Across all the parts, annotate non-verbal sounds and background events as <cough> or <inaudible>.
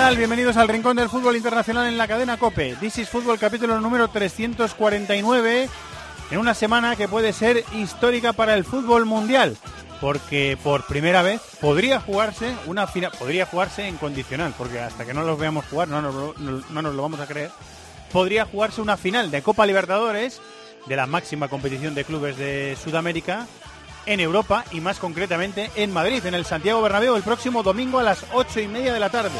Tal? Bienvenidos al Rincón del Fútbol Internacional en la cadena COPE. This is Fútbol capítulo número 349 en una semana que puede ser histórica para el fútbol mundial, porque por primera vez podría jugarse una final, podría jugarse en condicional, porque hasta que no los veamos jugar no nos, lo- no- no nos lo vamos a creer. Podría jugarse una final de Copa Libertadores de la máxima competición de clubes de Sudamérica en Europa y más concretamente en Madrid, en el Santiago Bernabéu, el próximo domingo a las ocho y media de la tarde.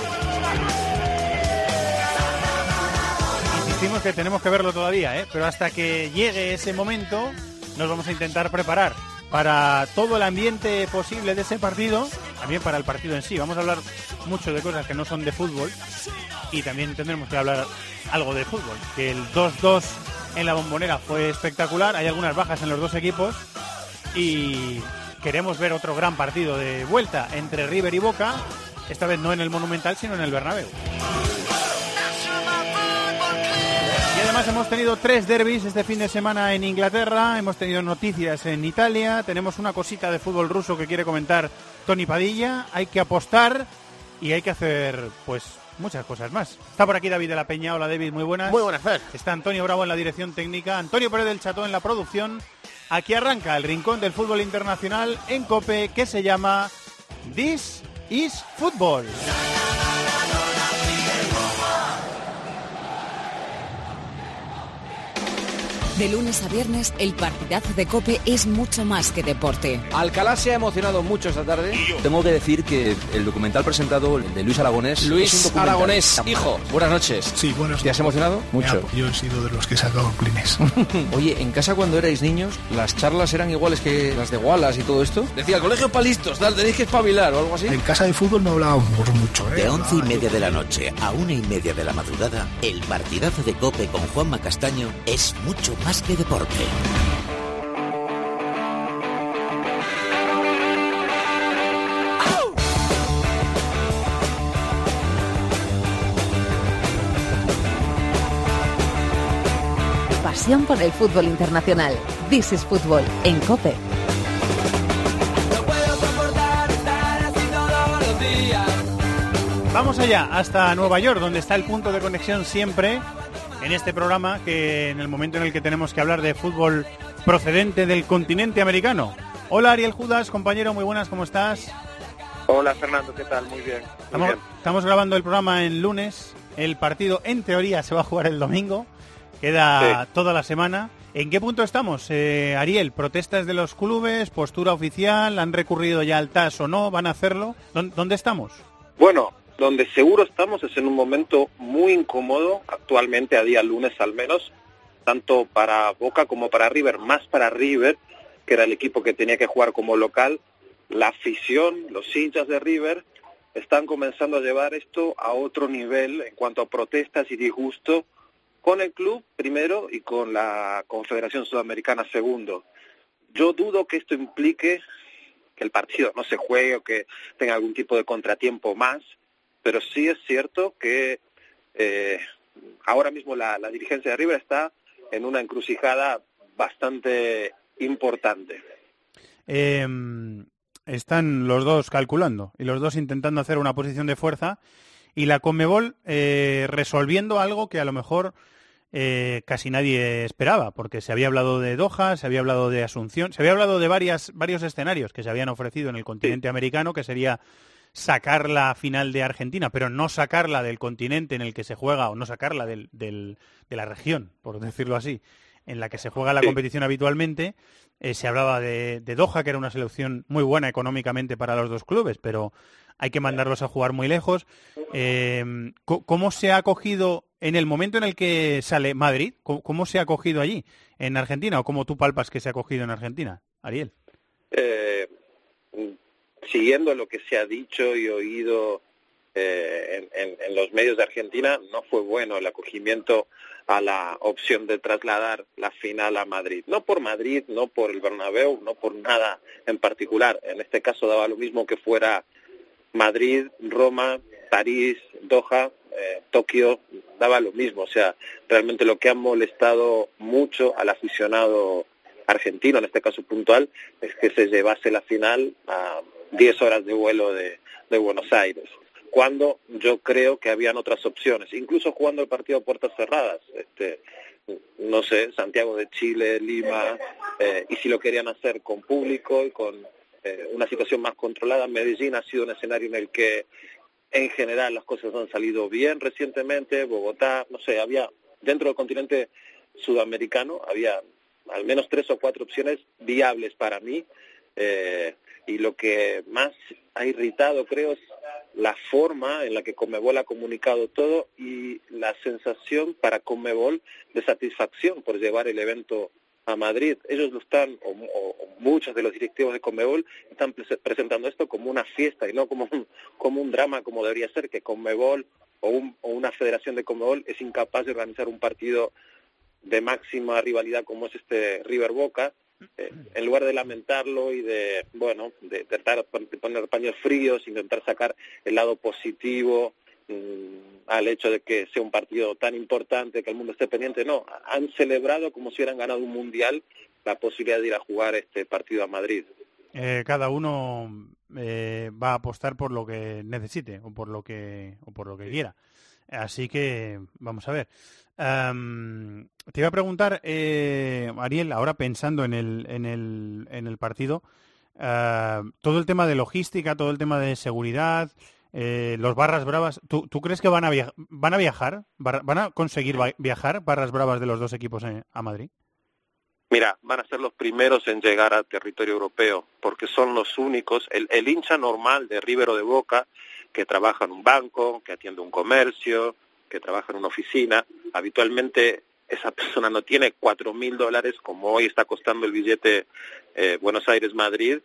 Insistimos que tenemos que verlo todavía, ¿eh? pero hasta que llegue ese momento nos vamos a intentar preparar para todo el ambiente posible de ese partido, también para el partido en sí. Vamos a hablar mucho de cosas que no son de fútbol y también tendremos que hablar algo de fútbol. Que el 2-2 en la bombonera fue espectacular, hay algunas bajas en los dos equipos y queremos ver otro gran partido de vuelta entre River y Boca, esta vez no en el Monumental, sino en el Bernabéu. Y además hemos tenido tres derbis este fin de semana en Inglaterra, hemos tenido noticias en Italia, tenemos una cosita de fútbol ruso que quiere comentar Tony Padilla, hay que apostar y hay que hacer pues muchas cosas más. Está por aquí David de la Peña, hola David, muy buenas. Muy buenas, Fer. Está Antonio Bravo en la dirección técnica, Antonio Pérez del Chato en la producción. Aquí arranca el rincón del fútbol internacional en COPE que se llama This is Football. De lunes a viernes, el partidazo de Cope es mucho más que deporte. Alcalá se ha emocionado mucho esta tarde. Tengo que decir que el documental presentado el de Luis Aragonés es un Luis. Aragonés, hijo, buenas noches. Sí, buenos ¿Te has emocionado? Mucho. Yo he sido de los que he sacado clines. <laughs> Oye, en casa cuando erais niños, las charlas eran iguales que las de Wallace y todo esto. Decía, el colegio para listos, tal, tenéis que espabilar o algo así. En casa de fútbol no hablábamos mucho, ¿eh? De once y media de la noche a una y media de la madrugada, el partidazo de Cope con Juanma Castaño es mucho más que deporte. Pasión por el fútbol internacional. This is Fútbol en COPE. Vamos allá, hasta Nueva York, donde está el punto de conexión siempre en este programa, que en el momento en el que tenemos que hablar de fútbol procedente del continente americano. Hola Ariel Judas, compañero, muy buenas, ¿cómo estás? Hola Fernando, ¿qué tal? Muy bien. Muy Estamos, bien. estamos grabando el programa en lunes, el partido en teoría se va a jugar el domingo, queda toda la semana. ¿En qué punto estamos, eh, Ariel? ¿Protestas de los clubes? ¿Postura oficial? ¿Han recurrido ya al TAS o no? ¿Van a hacerlo? ¿Dó- ¿Dónde estamos? Bueno, donde seguro estamos es en un momento muy incómodo, actualmente a día lunes al menos, tanto para Boca como para River, más para River, que era el equipo que tenía que jugar como local. La afición, los hinchas de River, están comenzando a llevar esto a otro nivel en cuanto a protestas y disgusto con el club primero y con la Confederación Sudamericana segundo. Yo dudo que esto implique que el partido no se juegue o que tenga algún tipo de contratiempo más, pero sí es cierto que eh, ahora mismo la, la dirigencia de River está en una encrucijada bastante importante. Eh, están los dos calculando y los dos intentando hacer una posición de fuerza y la Conmebol eh, resolviendo algo que a lo mejor eh, casi nadie esperaba, porque se había hablado de Doha, se había hablado de Asunción, se había hablado de varias, varios escenarios que se habían ofrecido en el continente americano, que sería sacar la final de Argentina, pero no sacarla del continente en el que se juega, o no sacarla del, del- de la región, por decirlo así, en la que se juega la Sí. competición habitualmente. Eh, se hablaba de, de Doha, que era una selección muy buena económicamente para los dos clubes, pero hay que mandarlos a jugar muy lejos. Eh, ¿Cómo se ha acogido en el momento en el que sale Madrid, ¿cómo, se ha acogido allí en Argentina o cómo tú palpas que se ha acogido en Argentina, Ariel? Eh, siguiendo lo que se ha dicho y oído eh, en, los medios de Argentina, no fue bueno el acogimiento a la opción de trasladar la final a Madrid. No por Madrid, no por el Bernabéu, no por nada en particular. En este caso daba lo mismo que fuera Madrid, Roma, París, Doha, eh, Tokio, daba lo mismo. O sea, realmente lo que ha molestado mucho al aficionado argentino, en este caso puntual, es que se llevase la final a 10 horas de vuelo de, Buenos Aires cuando yo creo que habían otras opciones, incluso jugando el partido a puertas cerradas, este, no sé, Santiago de Chile, Lima, eh, y si lo querían hacer con público y con eh, una situación más controlada, Medellín ha sido un escenario en el que en general las cosas han salido bien recientemente, Bogotá, no sé, había dentro del continente sudamericano, había al menos tres o cuatro opciones viables para mí. Eh, y lo que más ha irritado, creo, es la forma en la que Conmebol ha comunicado todo y la sensación para Conmebol de satisfacción por llevar el evento a Madrid. Ellos lo están, o, muchos de los directivos de Conmebol están presentando esto como una fiesta y no como un, como un drama como debería ser, que Conmebol o, o una federación de Conmebol es incapaz de organizar un partido de máxima rivalidad como es este River Boca, eh, en lugar de lamentarlo y de, bueno, de tratar de poner paños fríos, intentar sacar el lado positivo mm, al hecho de que sea un partido tan importante, que el mundo esté pendiente, no, han celebrado como si hubieran ganado un mundial la posibilidad de ir a jugar este partido a Madrid. Eh, cada uno eh, va a apostar por lo que necesite o por lo que o por lo que quiera. Así que vamos a ver. Te iba a preguntar, eh, Ariel, ahora pensando en el, en el, en el partido, ah, todo el tema de logística, todo el tema de seguridad, eh, los barras bravas, ¿tú, crees que van a, van a viajar? ¿Van a conseguir viajar barras bravas de los dos equipos a Madrid? Mira, van a ser los primeros en llegar al territorio europeo, porque son los únicos, el, el hincha normal de Rivero de Boca que trabaja en un banco, que atiende un comercio, que trabaja en una oficina, habitualmente esa persona no tiene cuatro mil dólares como hoy está costando el billete eh, Buenos Aires-Madrid,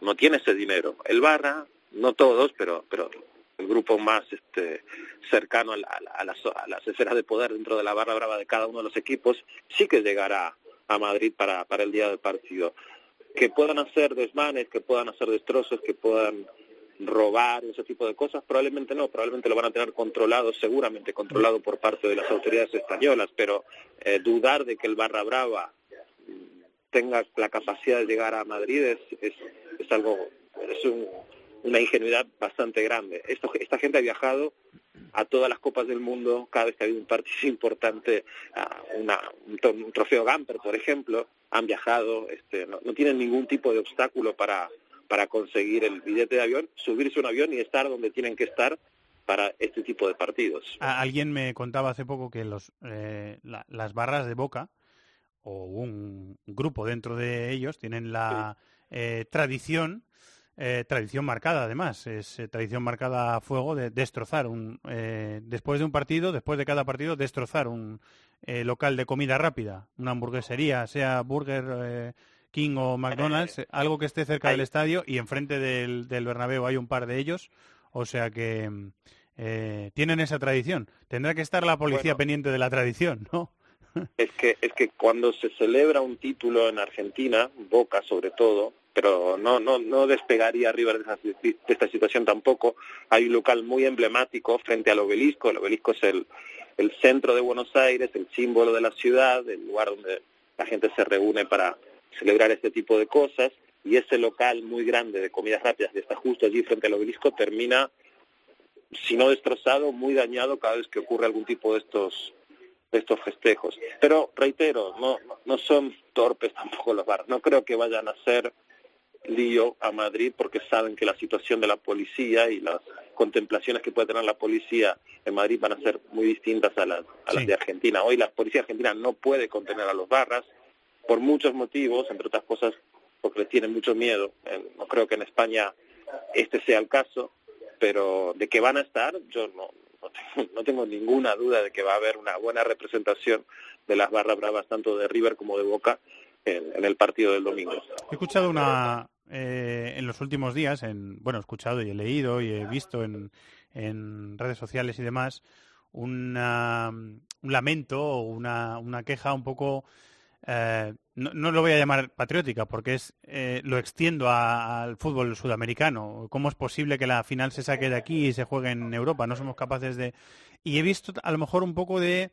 no tiene ese dinero. El barra, no todos, pero, pero el grupo más este, cercano a, a, las, a, esferas de poder dentro de la barra brava de cada uno de los equipos, sí que llegará a Madrid para, para el día del partido. Que puedan hacer desmanes, que puedan hacer destrozos, que puedan robar, ese tipo de cosas, probablemente no, probablemente lo van a tener controlado, seguramente controlado por parte de las autoridades españolas, pero eh, dudar de que el Barra Brava tenga la capacidad de llegar a Madrid es, es, algo, es una ingenuidad bastante grande. Esto, esta gente ha viajado a todas las copas del mundo cada vez que ha habido un partido <laughs> importante, una, un, trofeo Gamper, por ejemplo, han viajado, este, no tienen ningún tipo de obstáculo para para conseguir el billete de avión, subirse a un avión y estar donde tienen que estar para este tipo de partidos. Alguien me contaba hace poco que los, eh, las barras de Boca o un grupo dentro de ellos tienen la eh, tradición, eh, tradición marcada además, es tradición marcada a fuego de destrozar un, después de un partido, después de cada partido, destrozar un local de comida rápida, una hamburguesería, sea burger King o McDonald's, algo que esté cerca del estadio y enfrente del, del Bernabéu hay un par de ellos, o sea que eh, tienen esa tradición. Tendrá que estar la policía pendiente de la tradición, ¿no? <laughs> es que es que cuando se celebra un título en Argentina, Boca sobre todo, pero no no no despegaría arriba de, de esta situación tampoco. Hay un local muy emblemático frente al obelisco. El obelisco es el el centro de Buenos Aires, el símbolo de la ciudad, el lugar donde la gente se reúne para celebrar este tipo de cosas y ese local muy grande de comidas rápidas que está justo allí frente al obelisco termina, si no destrozado, muy dañado cada vez que ocurre algún tipo de estos de estos festejos. Pero reitero, no, no son torpes <laughs> tampoco los bares. No creo que vayan a hacer lío a Madrid porque saben que la situación de la policía y las contemplaciones que puede tener la policía en Madrid van a ser muy distintas a las, a las de Argentina. Hoy la policía argentina no puede contener a los barras, por muchos motivos, entre otras cosas porque les tienen mucho miedo. No creo que en España este sea el caso, pero de que van a estar, yo no, <laughs> no tengo, ninguna duda de que va a haber una buena representación de las barras bravas tanto de River como de Boca en, el partido del domingo. He escuchado una eh, en los últimos días, en, bueno, he escuchado y he leído y he visto en, en redes sociales y demás un lamento o una, una queja un poco eh, no, lo voy a llamar patriótica porque es eh, lo extiendo al fútbol sudamericano. ¿Cómo es posible que la final se saque de aquí y se juegue en Europa? No somos capaces de... Y he visto a lo mejor un poco de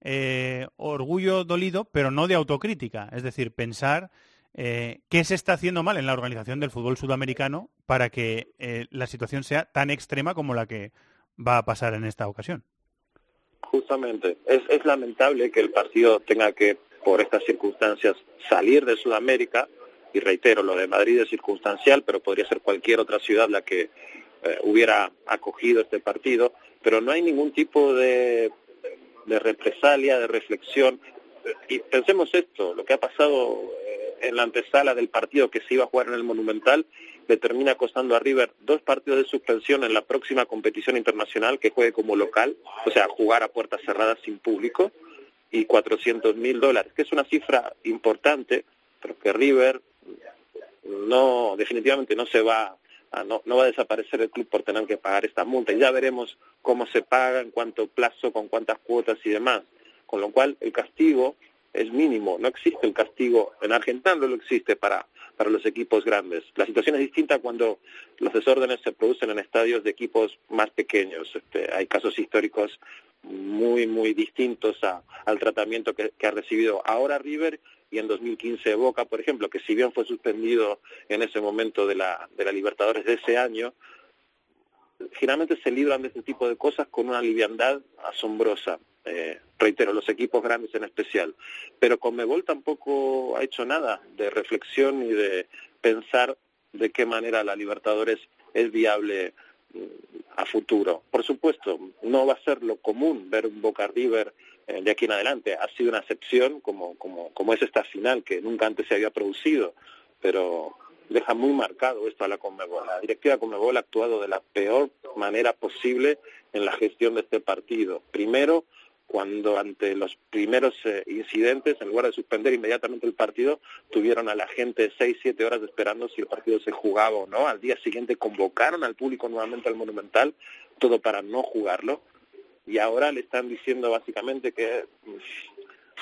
eh, orgullo dolido, pero no de autocrítica. Es decir, pensar qué se está haciendo mal en la organización del fútbol sudamericano para que la situación sea tan extrema como la que va a pasar en esta ocasión. Justamente, es lamentable que el partido tenga que por estas circunstancias salir de Sudamérica, y reitero, lo de Madrid es circunstancial, pero podría ser cualquier otra ciudad la que eh, hubiera acogido este partido, pero no hay ningún tipo de, de represalia, de reflexión. Y pensemos esto, lo que ha pasado eh, en la antesala del partido que se iba a jugar en el Monumental le termina costando a River dos partidos de suspensión en la próxima competición internacional que juegue como local, o sea, jugar a puertas cerradas sin público y 400 mil dólares, que es una cifra importante, pero que River no, definitivamente no se va a, no, va a desaparecer el club por tener que pagar esta multa. Y ya veremos cómo se paga, en cuánto plazo, con cuántas cuotas y demás. Con lo cual, el castigo es mínimo. No existe el castigo, en Argentina no lo existe para, para los equipos grandes. La situación es distinta cuando los desórdenes se producen en estadios de equipos más pequeños. Este, hay casos históricos muy, muy distintos al tratamiento que, ha recibido ahora River y en 2015 Boca, por ejemplo, que si bien fue suspendido en ese momento de la, de la Libertadores de ese año, finalmente se libran de este tipo de cosas con una liviandad asombrosa. Eh, reitero, los equipos grandes en especial. Pero Conmebol tampoco ha hecho nada de reflexión y de pensar de qué manera la Libertadores es viable a futuro. Por supuesto, no va a ser lo común ver un Boca River eh, de aquí en adelante. Ha sido una excepción, como, como, como es esta final, que nunca antes se había producido, pero deja muy marcado esto a la Conmebol. La directiva Conmebol ha actuado de la peor manera posible en la gestión de este partido. Primero, cuando ante los primeros eh, incidentes, en lugar de suspender inmediatamente el partido, tuvieron a la gente seis, siete horas esperando si el partido se jugaba o no. Al día siguiente convocaron al público nuevamente al Monumental, todo para no jugarlo. Y ahora le están diciendo básicamente que mm,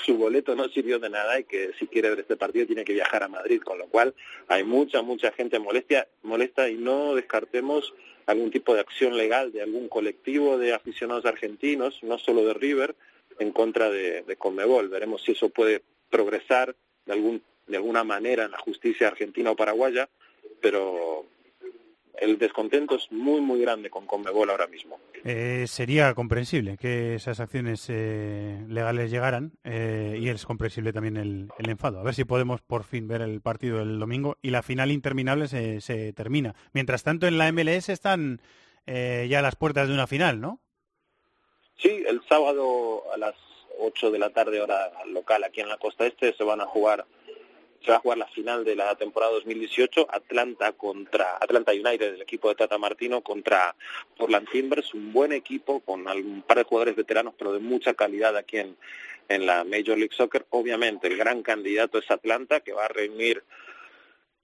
su boleto no sirvió de nada y que si quiere ver este partido tiene que viajar a Madrid, con lo cual hay mucha, mucha gente molestia, molesta y no descartemos algún tipo de acción legal de algún colectivo de aficionados argentinos, no solo de River, en contra de, de Conmebol. Veremos si eso puede progresar de, algún, de alguna manera en la justicia argentina o paraguaya, pero el descontento es muy, muy grande con Conmebol ahora mismo. Eh, sería comprensible que esas acciones eh, legales llegaran eh, y es comprensible también el, enfado. A ver si podemos por fin ver el partido del domingo y la final interminable se, se termina. Mientras tanto, en la MLS están ya a las puertas de una final, ¿no? Sí, el sábado a las 8 de la tarde hora local aquí en la costa este se van a jugar se va a jugar la final de la temporada 2018, Atlanta contra Atlanta United, el equipo de Tata Martino contra Portland Timbers, un buen equipo con un par de jugadores veteranos, pero de mucha calidad aquí en, en la Major League Soccer. Obviamente, el gran candidato es Atlanta, que va a reunir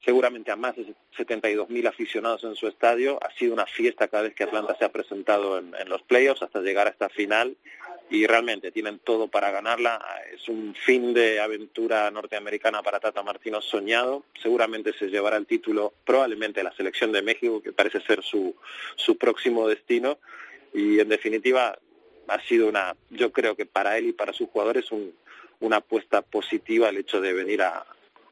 seguramente a más de 72.000 aficionados en su estadio. Ha sido una fiesta cada vez que Atlanta se ha presentado en, los playoffs hasta llegar a esta final y realmente tienen todo para ganarla. Es un fin de aventura norteamericana para Tata Martino soñado. Seguramente se llevará el título probablemente la selección de México, que parece ser su, su próximo destino. Y en definitiva ha sido una, yo creo que para él y para sus jugadores un, una apuesta positiva el hecho de venir a,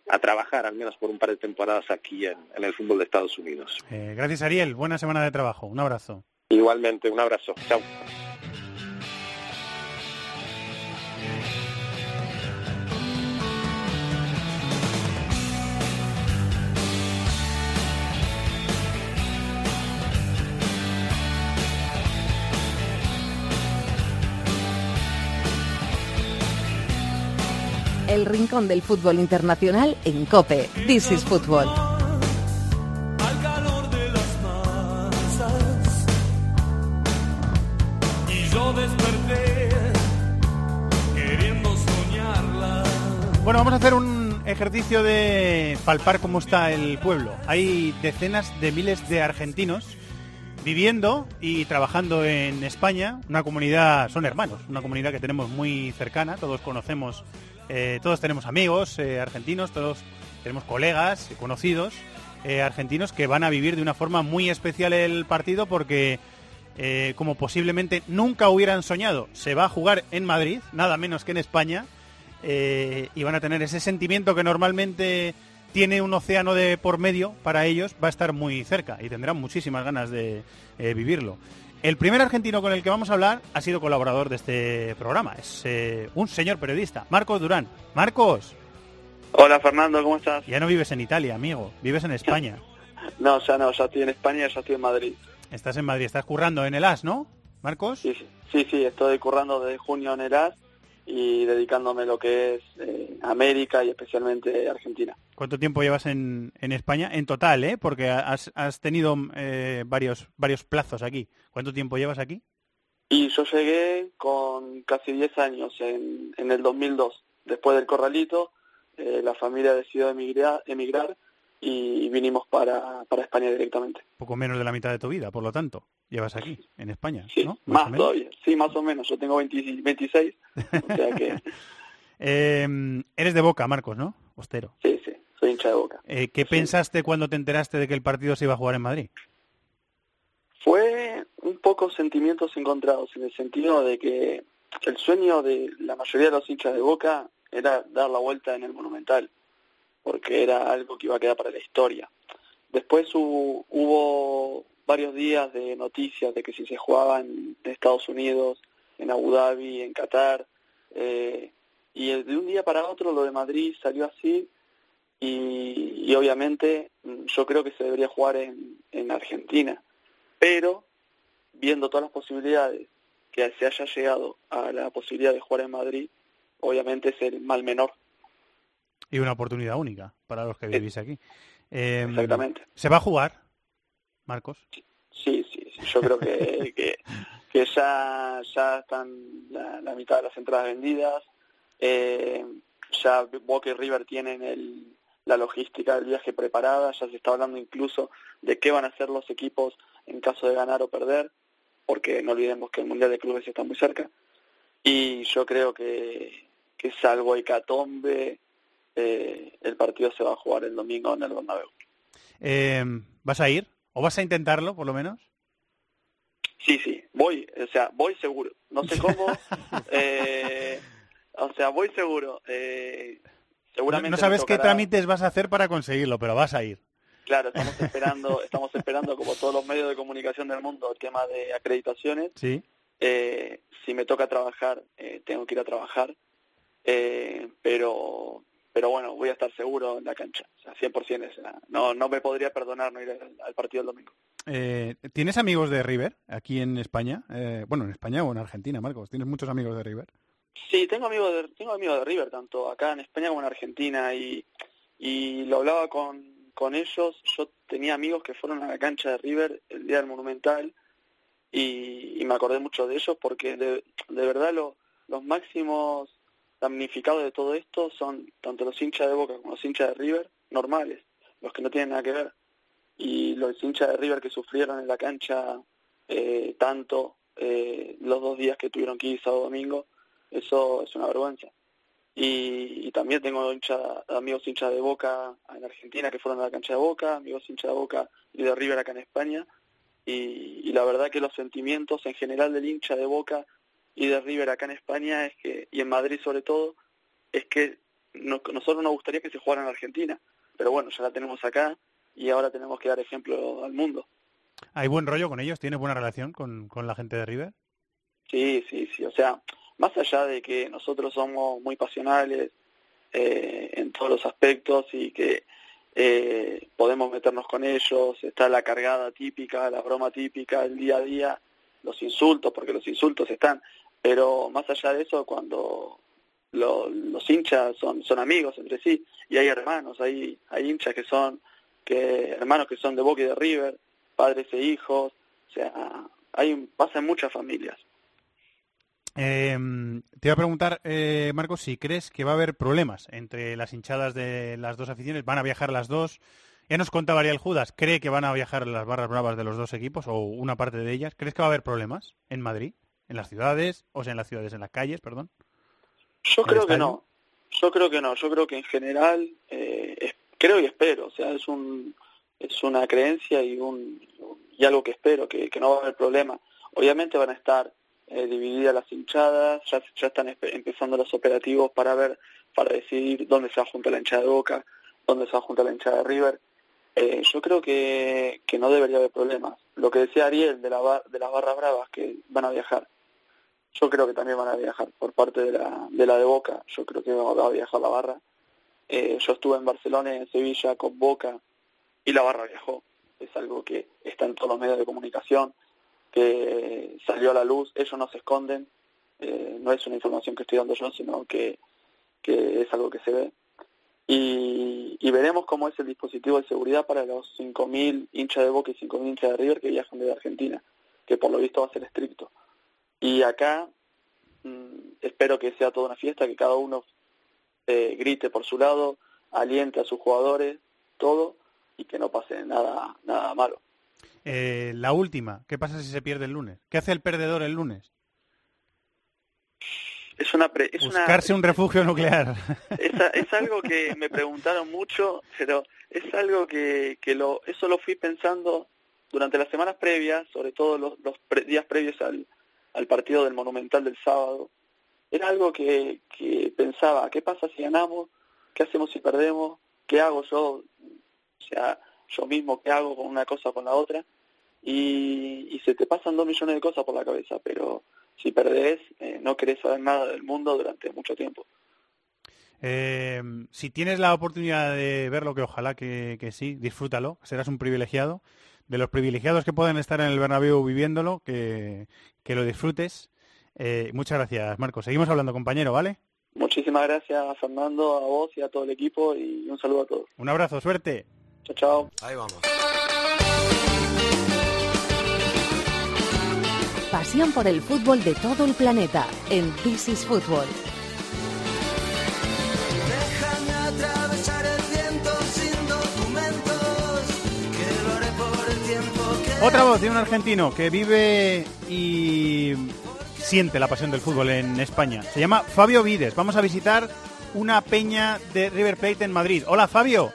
a trabajar al menos por un par de temporadas aquí en, en el fútbol de Estados Unidos. Eh, gracias Ariel, buena semana de trabajo, un abrazo. Igualmente, un abrazo. Chao. El rincón del fútbol internacional en Cope. This is Football. Yo desperté queriendo soñarla. Bueno, vamos a hacer un ejercicio de palpar cómo está el pueblo. Hay decenas de miles de argentinos viviendo y trabajando en España, una comunidad, son hermanos, una comunidad que tenemos muy cercana, todos conocemos, eh, todos tenemos amigos eh, argentinos, todos tenemos colegas, conocidos eh, argentinos que van a vivir de una forma muy especial el partido porque, como posiblemente nunca hubieran soñado, se va a jugar en Madrid, nada menos que en España, y van a tener ese sentimiento que normalmente tiene un océano de por medio para ellos, va a estar muy cerca y tendrán muchísimas ganas de vivirlo. El primer argentino con el que vamos a hablar ha sido colaborador de este programa, es eh, un señor periodista, Marcos Durán. Marcos, Hola Fernando, ¿cómo estás? ya no vives en Italia, amigo, vives en España. <laughs> No, ya no, ya estoy en España, ya estoy en Madrid. Estás en Madrid, estás currando en el AS, ¿no, Marcos? Sí, sí, sí, sí, estoy currando desde junio en el AS y dedicándome a lo que es eh, América y especialmente Argentina. ¿Cuánto tiempo llevas en, en España? En total, ¿eh? Porque has, has tenido eh, varios, varios plazos aquí. ¿Cuánto tiempo llevas aquí? Y yo llegué con casi 10 años en, en el 2002. Después del corralito, eh, la familia decidió emigrar, emigrar y vinimos para, para España directamente. Poco menos de la mitad de tu vida, por lo tanto. Llevas aquí, en España, Sí, ¿no? más, o menos. todavía. Sí, más o menos. Yo tengo 20 26, o sea que <laughs> Eh, eres de Boca, Marcos, ¿no? Ostero. sí, sí, soy hincha de boca. Eh, ¿Qué pensaste cuando te enteraste de que el partido se iba a jugar en Madrid? Fue un poco sentimientos encontrados en el sentido de que el sueño de la mayoría de los hinchas de Boca era dar la vuelta en el Monumental, porque era algo que iba a quedar para la historia. Después hu- hubo varios días de noticias de que si se jugaba en Estados Unidos, en Abu Dhabi, en Qatar, eh, y de un día para otro lo de Madrid salió así y, y obviamente mm, yo creo que se debería jugar en, en Argentina pero viendo todas las posibilidades que se haya llegado a la posibilidad de jugar en Madrid, obviamente es el mal menor. Y una oportunidad única para los que vivís aquí. Eh, Exactamente. ¿Se va a jugar, Marcos? Sí, sí, sí, yo creo que, <laughs> que, que ya, ya están la, la mitad de las entradas vendidas, eh, ya Boca y River tienen el, la logística del viaje preparada, ya se está hablando incluso de qué van a hacer los equipos en caso de ganar o perder, porque no olvidemos que el Mundial de Clubes está muy cerca, y yo creo que, que salvo Hecatombe, eh, el partido se va a jugar el domingo en el Bernabéu. Eh, ¿Vas a ir? ¿O vas a intentarlo, por lo menos? Sí, sí, voy, o sea, voy seguro. No sé cómo, <laughs> eh, o sea, voy seguro. Eh, seguramente no sabes qué trámites vas a hacer para conseguirlo, pero vas a ir. Claro, estamos <laughs> esperando, estamos esperando como todos los medios de comunicación del mundo el tema de acreditaciones. Sí. Eh, si me toca trabajar, eh, tengo que ir a trabajar, eh, pero pero bueno, voy a estar seguro en la cancha, o sea, 100%. o sea, no, no me podría perdonar no ir al, al partido el domingo. Eh, ¿Tienes amigos de River aquí en España? Eh, bueno, en España o en Argentina, Marcos. ¿Tienes muchos amigos de River? Sí, tengo amigos de, tengo amigos de River, tanto acá en España como en Argentina, y, y lo hablaba con, con ellos. Yo tenía amigos que fueron a la cancha de River el día del Monumental y, y me acordé mucho de ellos porque de, de verdad lo- los máximos damnificados de todo esto son tanto los hinchas de Boca como los hinchas de River normales, los que no tienen nada que ver. Y los hinchas de River que sufrieron en la cancha eh, tanto eh, los dos días que tuvieron que ir sábado domingo, eso es una vergüenza. Y, y también tengo hincha, amigos hinchas de Boca en Argentina que fueron a la cancha de Boca, amigos hinchas de Boca y de River acá en España. Y, y la verdad que los sentimientos en general del hincha de Boca y de River acá en España es que, y en Madrid sobre todo, es que no- nosotros nos gustaría que se jugara en Argentina. Pero bueno, ya la tenemos acá y ahora tenemos que dar ejemplo al mundo. ¿Hay buen rollo con ellos? ¿Tienes buena relación con, con la gente de River? Sí, sí, sí. O sea, más allá de que nosotros somos muy pasionales eh, en todos los aspectos y que eh, podemos meternos con ellos, está la cargada típica, la broma típica, el día a día, los insultos, porque los insultos están. Pero más allá de eso, cuando lo- los hinchas son, son amigos entre sí y hay hermanos, hay, hay hinchas que son que hermanos que son de Boca y de River, padres e hijos, o sea, hay pasa en muchas familias. Eh, te iba a preguntar, eh, Marcos, si crees que va a haber problemas entre las hinchadas de las dos aficiones. ¿Van a viajar las dos? Ya nos contaba Ariel Judas, ¿cree que van a viajar las barras bravas de los dos equipos o una parte de ellas? ¿Crees que va a haber problemas en Madrid? ¿En las ciudades? O sea, en las ciudades, en las calles, perdón. Yo creo que no. Yo creo que no. Yo creo que en general, eh, es- creo y espero. O sea, es un es una creencia y un y algo que espero, que, que no va a haber problema. Obviamente van a estar eh, divididas las hinchadas, ya, ya están empezando los operativos para ver, para decidir dónde se va a juntar la hinchada de Boca, dónde se va a juntar la hinchada de River. Eh, yo creo que, que no debería haber problemas. Lo que decía Ariel de, la, bar- de las barras bravas que van a viajar, yo creo que también van a viajar por parte de la de, la de Boca, yo creo que va, a viajar la barra. Eh, yo estuve en Barcelona en Sevilla con Boca y la barra viajó. Es algo que está en todos los medios de comunicación, que salió a la luz, ellos no se esconden, eh, no es una información que estoy dando yo, sino que, que es algo que se ve. Y, y veremos cómo es el dispositivo de seguridad para los 5.000 hinchas de Boca y 5.000 hinchas de River que viajan desde Argentina, que por lo visto va a ser estricto. Y acá mm, espero que sea toda una fiesta, que cada uno eh, grite por su lado, aliente a sus jugadores, todo, y que no pase nada, nada malo. Eh, la última, ¿qué pasa si se pierde el lunes? ¿Qué hace el perdedor el lunes? Es una, pre- es una- Buscarse un refugio nuclear. <laughs> es, es algo que me preguntaron mucho, pero es algo que, que lo, eso lo fui pensando durante las semanas previas, sobre todo los, los pre- días previos al, al partido del Monumental del sábado. Era algo que, que pensaba, ¿qué pasa si ganamos? ¿Qué hacemos si perdemos? ¿Qué hago yo? O sea, yo mismo, ¿qué hago con una cosa o con la otra? Y, y se te pasan dos millones de cosas por la cabeza, pero si perdés, eh, no querés saber nada del mundo durante mucho tiempo. Eh, si tienes la oportunidad de verlo, que ojalá que, que sí, disfrútalo, serás un privilegiado. De los privilegiados que pueden estar en el Bernabéu viviéndolo, que, que lo disfrutes. Eh, muchas gracias, Marcos. Seguimos hablando, compañero, ¿vale? Muchísimas gracias, Fernando, a vos y a todo el equipo y un saludo a todos. Un abrazo, suerte. Chao, chao. Ahí vamos. Pasión por el fútbol de todo el planeta en This is Football. Otra voz de un argentino que vive y siente la pasión del fútbol en España. Se llama Fabio Vides. Vamos a visitar una peña de River Plate en Madrid. Hola, Fabio.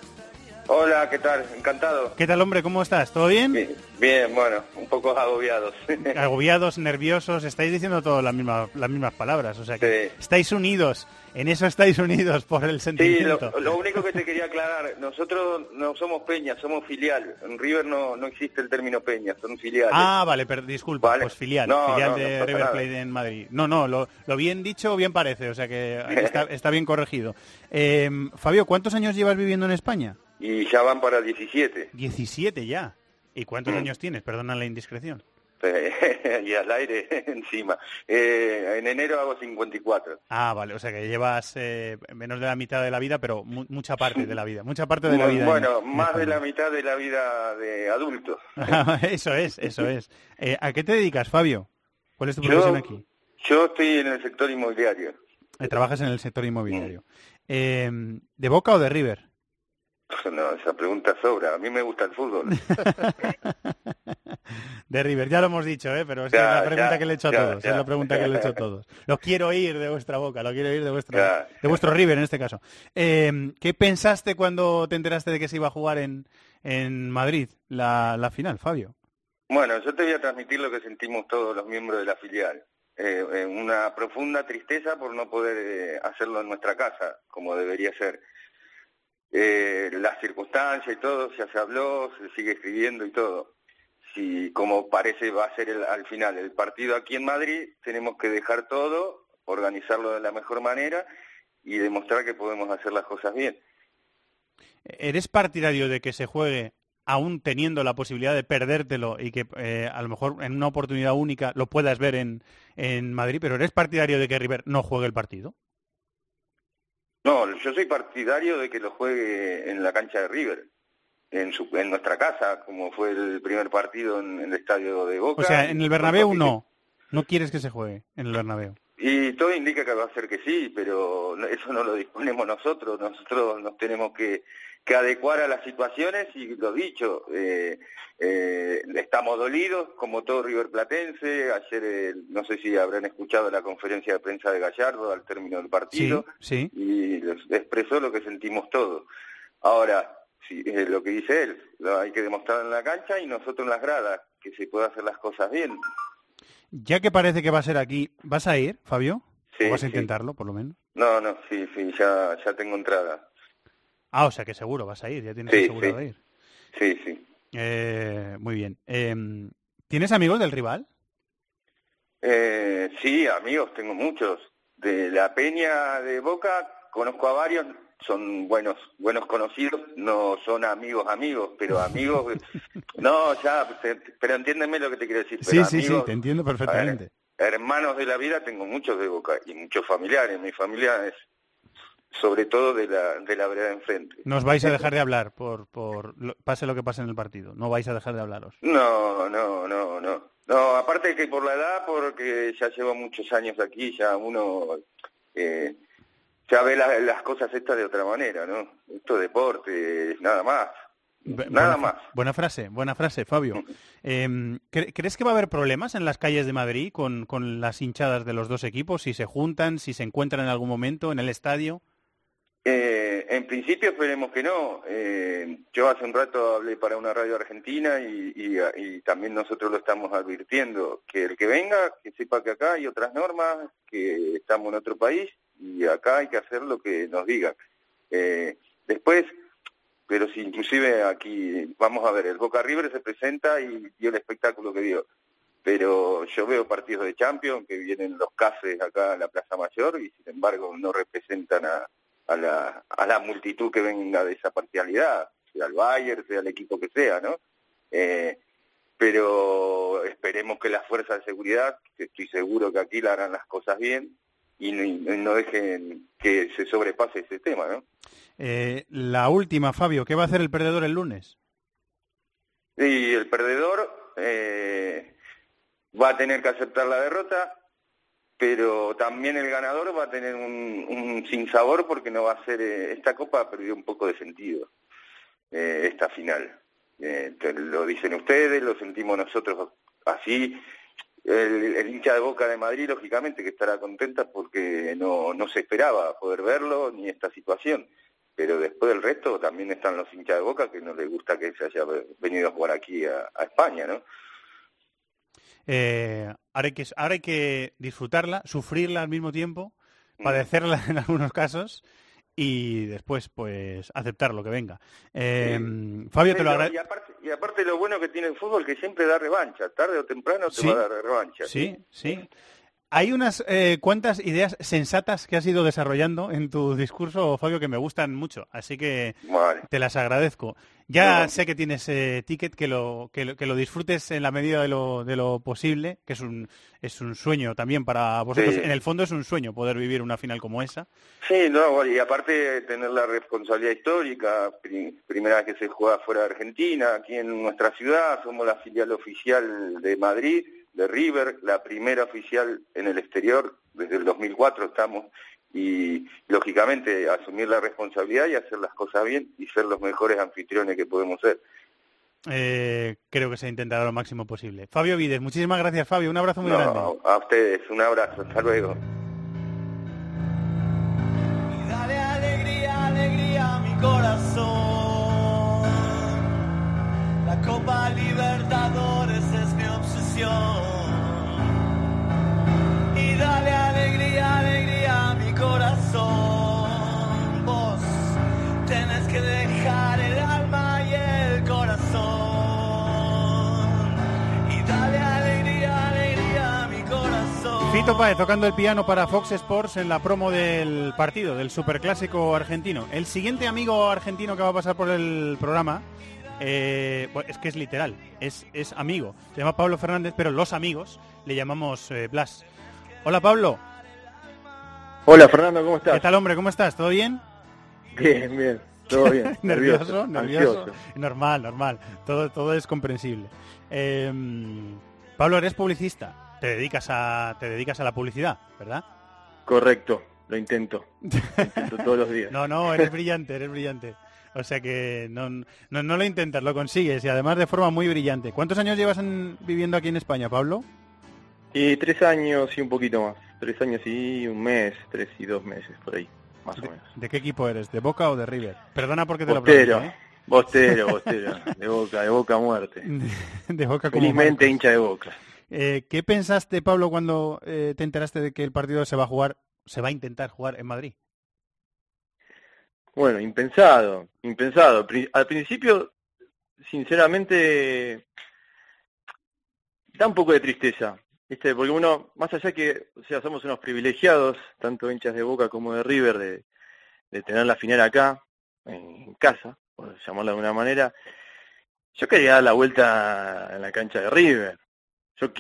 Hola, ¿qué tal? Encantado. ¿Qué tal, hombre? ¿Cómo estás? ¿Todo bien? Bien, bien, bueno, un poco agobiados. <laughs> Agobiados, nerviosos, estáis diciendo todas las mismas, las mismas palabras. O sea que estáis unidos. En eso estáis unidos por el Sí, lo, sentimiento. lo único que te quería aclarar, nosotros no somos Peña, somos filial. En River no, no existe el término Peña, son filiales. Ah, vale, pero disculpa, pues filial, No, filial no, de River nada. Plate en Madrid. No, no, lo, lo bien dicho, bien parece, o sea que <laughs> está, está bien corregido. Eh, Fabio, ¿cuántos años llevas viviendo en España? Y ya van para 17. 17 ya. ¿Y cuántos Mm. años tienes? Perdona la indiscreción. <laughs> y al aire <laughs> encima. Eh, en enero hago 54. Ah, vale, o sea que llevas eh, menos de la mitad de la vida, pero mu- mucha parte de la vida. Mucha parte de la vida. en- bueno, en más de la mitad de la vida de adulto. <laughs> eso es, eso es. Eh, ¿A qué te dedicas, Fabio? ¿Cuál es tu Yo- profesión aquí? Yo estoy en el sector inmobiliario. Eh, trabajas en el sector inmobiliario. Eh, ¿De Boca o de River? No, esa pregunta sobra. A mí me gusta el fútbol. <laughs> De River, ya lo hemos dicho, ¿eh? pero es Ya, la pregunta ya, que le he hecho a ya, todos. Es la pregunta que le he hecho a <laughs> todos. Lo quiero oír de vuestra boca, lo quiero oír de, vuestra, de vuestro River en este caso. Eh, ¿Qué pensaste cuando te enteraste de que se iba a jugar en, en Madrid la, la final, Fabio? Bueno, yo te voy a transmitir lo que sentimos todos los miembros de la filial. Eh, eh, una profunda tristeza por no poder eh, hacerlo en nuestra casa, como debería ser. Eh, las circunstancias y todo, ya se habló, se sigue escribiendo y todo. Si, como parece, va a ser el- al final el partido aquí en Madrid, tenemos que dejar todo, organizarlo de la mejor manera y demostrar que podemos hacer las cosas bien. ¿Eres partidario de que se juegue aún teniendo la posibilidad de perdértelo y que eh, a lo mejor en una oportunidad única lo puedas ver en, en Madrid, pero eres partidario de que River no juegue el partido? No, yo soy partidario de que lo juegue en la cancha de River, en, su, en nuestra casa, como fue el primer partido en, en el estadio de Boca. O sea, en el Bernabéu no. No quieres que se juegue en el Bernabéu. Y todo indica que va a ser que sí, pero eso no lo disponemos nosotros. Nosotros nos tenemos que, que adecuar a las situaciones y lo dicho, eh, eh, estamos dolidos como todo River Platense. Ayer, eh, no sé si habrán escuchado la conferencia de prensa de Gallardo al término del Sí, partido sí. y les- expresó lo que sentimos todos. Ahora, sí, eh, lo que dice él, lo hay que demostrar en la cancha y nosotros en las gradas, que se pueda hacer las cosas bien. Ya que parece que va a ser aquí, ¿vas a ir, Fabio? Sí, ¿O vas a sí. intentarlo, por lo menos? No, no, sí, sí, ya, ya tengo entrada. Ah, o sea que seguro vas a ir, ya tienes Sí, asegurado sí. ir. Sí, sí. Eh, muy bien. Em, ¿Tienes amigos del rival? Eh, sí, amigos, tengo muchos. De la Peña de Boca conozco a varios, son buenos, buenos conocidos, no son amigos amigos, pero amigos, <laughs> no, ya, pero entiéndeme lo que te quiero decir. Sí, pero sí, sí, amigos, te entiendo perfectamente. ver, hermanos de la vida tengo muchos de Boca y muchos familiares. Mi familia es sobre todo de la, de la vereda enfrente. No os vais a dejar de <laughs> hablar por, por pase lo que pase en el partido. No vais a dejar de hablaros. No, no, no, no. No, aparte que por la edad, porque ya llevo muchos años aquí, ya uno eh, ya ve la- las cosas estas de otra manera, ¿no? Esto es deporte, nada más. Nada buena, más. Buena frase, buena frase, Fabio. <laughs> Em, ¿cre- ¿Crees que va a haber problemas en las calles de Madrid con, con las hinchadas de los dos equipos? Si se juntan, si se encuentran en algún momento en el estadio. Eh, en principio esperemos que no. Eh, yo hace un rato hablé para una radio argentina y, y- también nosotros lo estamos advirtiendo, que el que venga, que sepa que acá hay otras normas, que estamos en otro país y acá hay que hacer lo que nos digan. Eh, después, pero si inclusive aquí, vamos a ver, el Boca River se presenta y dio el espectáculo que dio. Pero yo veo partidos de Champions que vienen los cafés acá a la Plaza Mayor y sin embargo no representan a, a la, a la multitud que venga de esa parcialidad, sea el Bayern, sea el equipo que sea, ¿no? Eh, pero esperemos que las fuerzas de seguridad, que estoy seguro que aquí la harán las cosas bien y no, y no dejen que se sobrepase ese tema, ¿no? Eh, la última, Fabio, ¿qué va a hacer el perdedor el lunes? Y el perdedor eh, va a tener que aceptar la derrota, pero también el ganador va a tener un, un sinsabor porque no va a ser, eh, esta copa perdió un poco de sentido, eh, esta final. Eh, lo dicen ustedes, lo sentimos nosotros así. El, el hincha de Boca de Madrid, lógicamente, que estará contenta porque no, no se esperaba poder verlo ni esta situación. Pero después del resto también están los hinchas de Boca que no les gusta que se haya venido a jugar aquí a España, ¿no? Eh, ahora, hay que, ahora hay que disfrutarla, sufrirla al mismo tiempo, Mm. padecerla <laughs> en algunos casos y después pues aceptar lo que venga. Eh, Fabio, te lo agradezco. y, aparte, y aparte lo bueno que tiene el fútbol que siempre da revancha, tarde o temprano te Sí. va a dar revancha. Sí, sí. Hay unas eh, cuantas ideas sensatas que has ido desarrollando en tu discurso, Fabio, que me gustan mucho, así que Vale. te las agradezco. Ya sé que tienes eh, ticket, que lo, que, lo, que lo disfrutes en la medida de lo, de lo posible, que es un, es un sueño también para vosotros. Sí. En el fondo es un sueño poder vivir una final como esa. Sí, no, y aparte tener la responsabilidad histórica, pri- primera vez que se juega fuera de Argentina, aquí en nuestra ciudad, somos la filial oficial de Madrid, de River, la primera oficial en el exterior, desde el 2004 estamos, y lógicamente asumir la responsabilidad y hacer las cosas bien y ser los mejores anfitriones que podemos ser. Eh, creo que se intentará lo máximo posible. Fabio Vides, muchísimas gracias, Fabio. Un abrazo muy No, grande. a ustedes, un abrazo, hasta luego. Dale alegría, alegría a mi corazón. La Copa Libertadores es mi obsesión. Fito Páez tocando el piano para Fox Sports en la promo del partido, del superclásico argentino. El siguiente amigo argentino que va a pasar por el programa, eh, es que es literal, es, es amigo. Se llama Pablo Fernández, pero los amigos le llamamos eh, Blas. Hola Pablo. Hola Fernando, ¿cómo estás? ¿Qué tal hombre? ¿Cómo estás? ¿Todo bien? Bien, bien, todo bien. <laughs> nervioso, nervioso. Normal, normal. Todo, todo es comprensible. Eh, Pablo, eres publicista. Te dedicas a te dedicas a la publicidad, ¿verdad? Correcto, lo intento. Lo intento todos los días. <laughs> No, no, eres brillante, eres brillante. O sea que no, no, no lo intentas, lo consigues y además de forma muy brillante. ¿Cuántos años llevas en- viviendo aquí en España, Pablo? Y tres años y un poquito más. Tres años y un mes, tres y dos meses, por ahí, más o menos. ¿De qué equipo eres? ¿De Boca o de River? Perdona porque te Bostero, lo pregunto, bostero, bostero. De boca, de boca a muerte. ¿eh? <laughs> De Boca como Felizmente Marcos. hincha de boca. Eh, ¿Qué pensaste, Pablo, cuando eh, te enteraste de que el partido se va a jugar, se va a intentar jugar en Madrid? Bueno, impensado, impensado. Al principio, sinceramente, da un poco de tristeza, ¿viste? Porque uno, más allá que, o sea, somos unos privilegiados, tanto hinchas de Boca como de River, de, tener la final acá, en casa, por llamarla de alguna manera, yo quería dar la vuelta en la cancha de River. Yo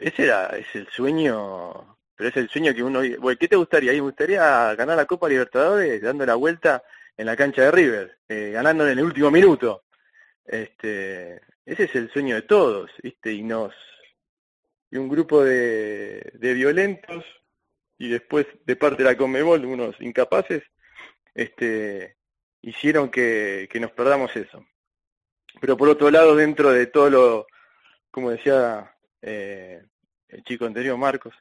ese era, es el sueño, pero es el sueño que uno, bueno, ¿qué te gustaría? Me gustaría ganar la Copa Libertadores dando la vuelta en la cancha de River, eh, en el último minuto. Este, ese es el sueño de todos, ¿viste? Y nos y un grupo de, de violentos y después de parte de la Conmebol unos incapaces este hicieron que, que nos perdamos eso. Pero por otro lado, dentro de todo lo, como decía eh, el chico anterior, Marcos,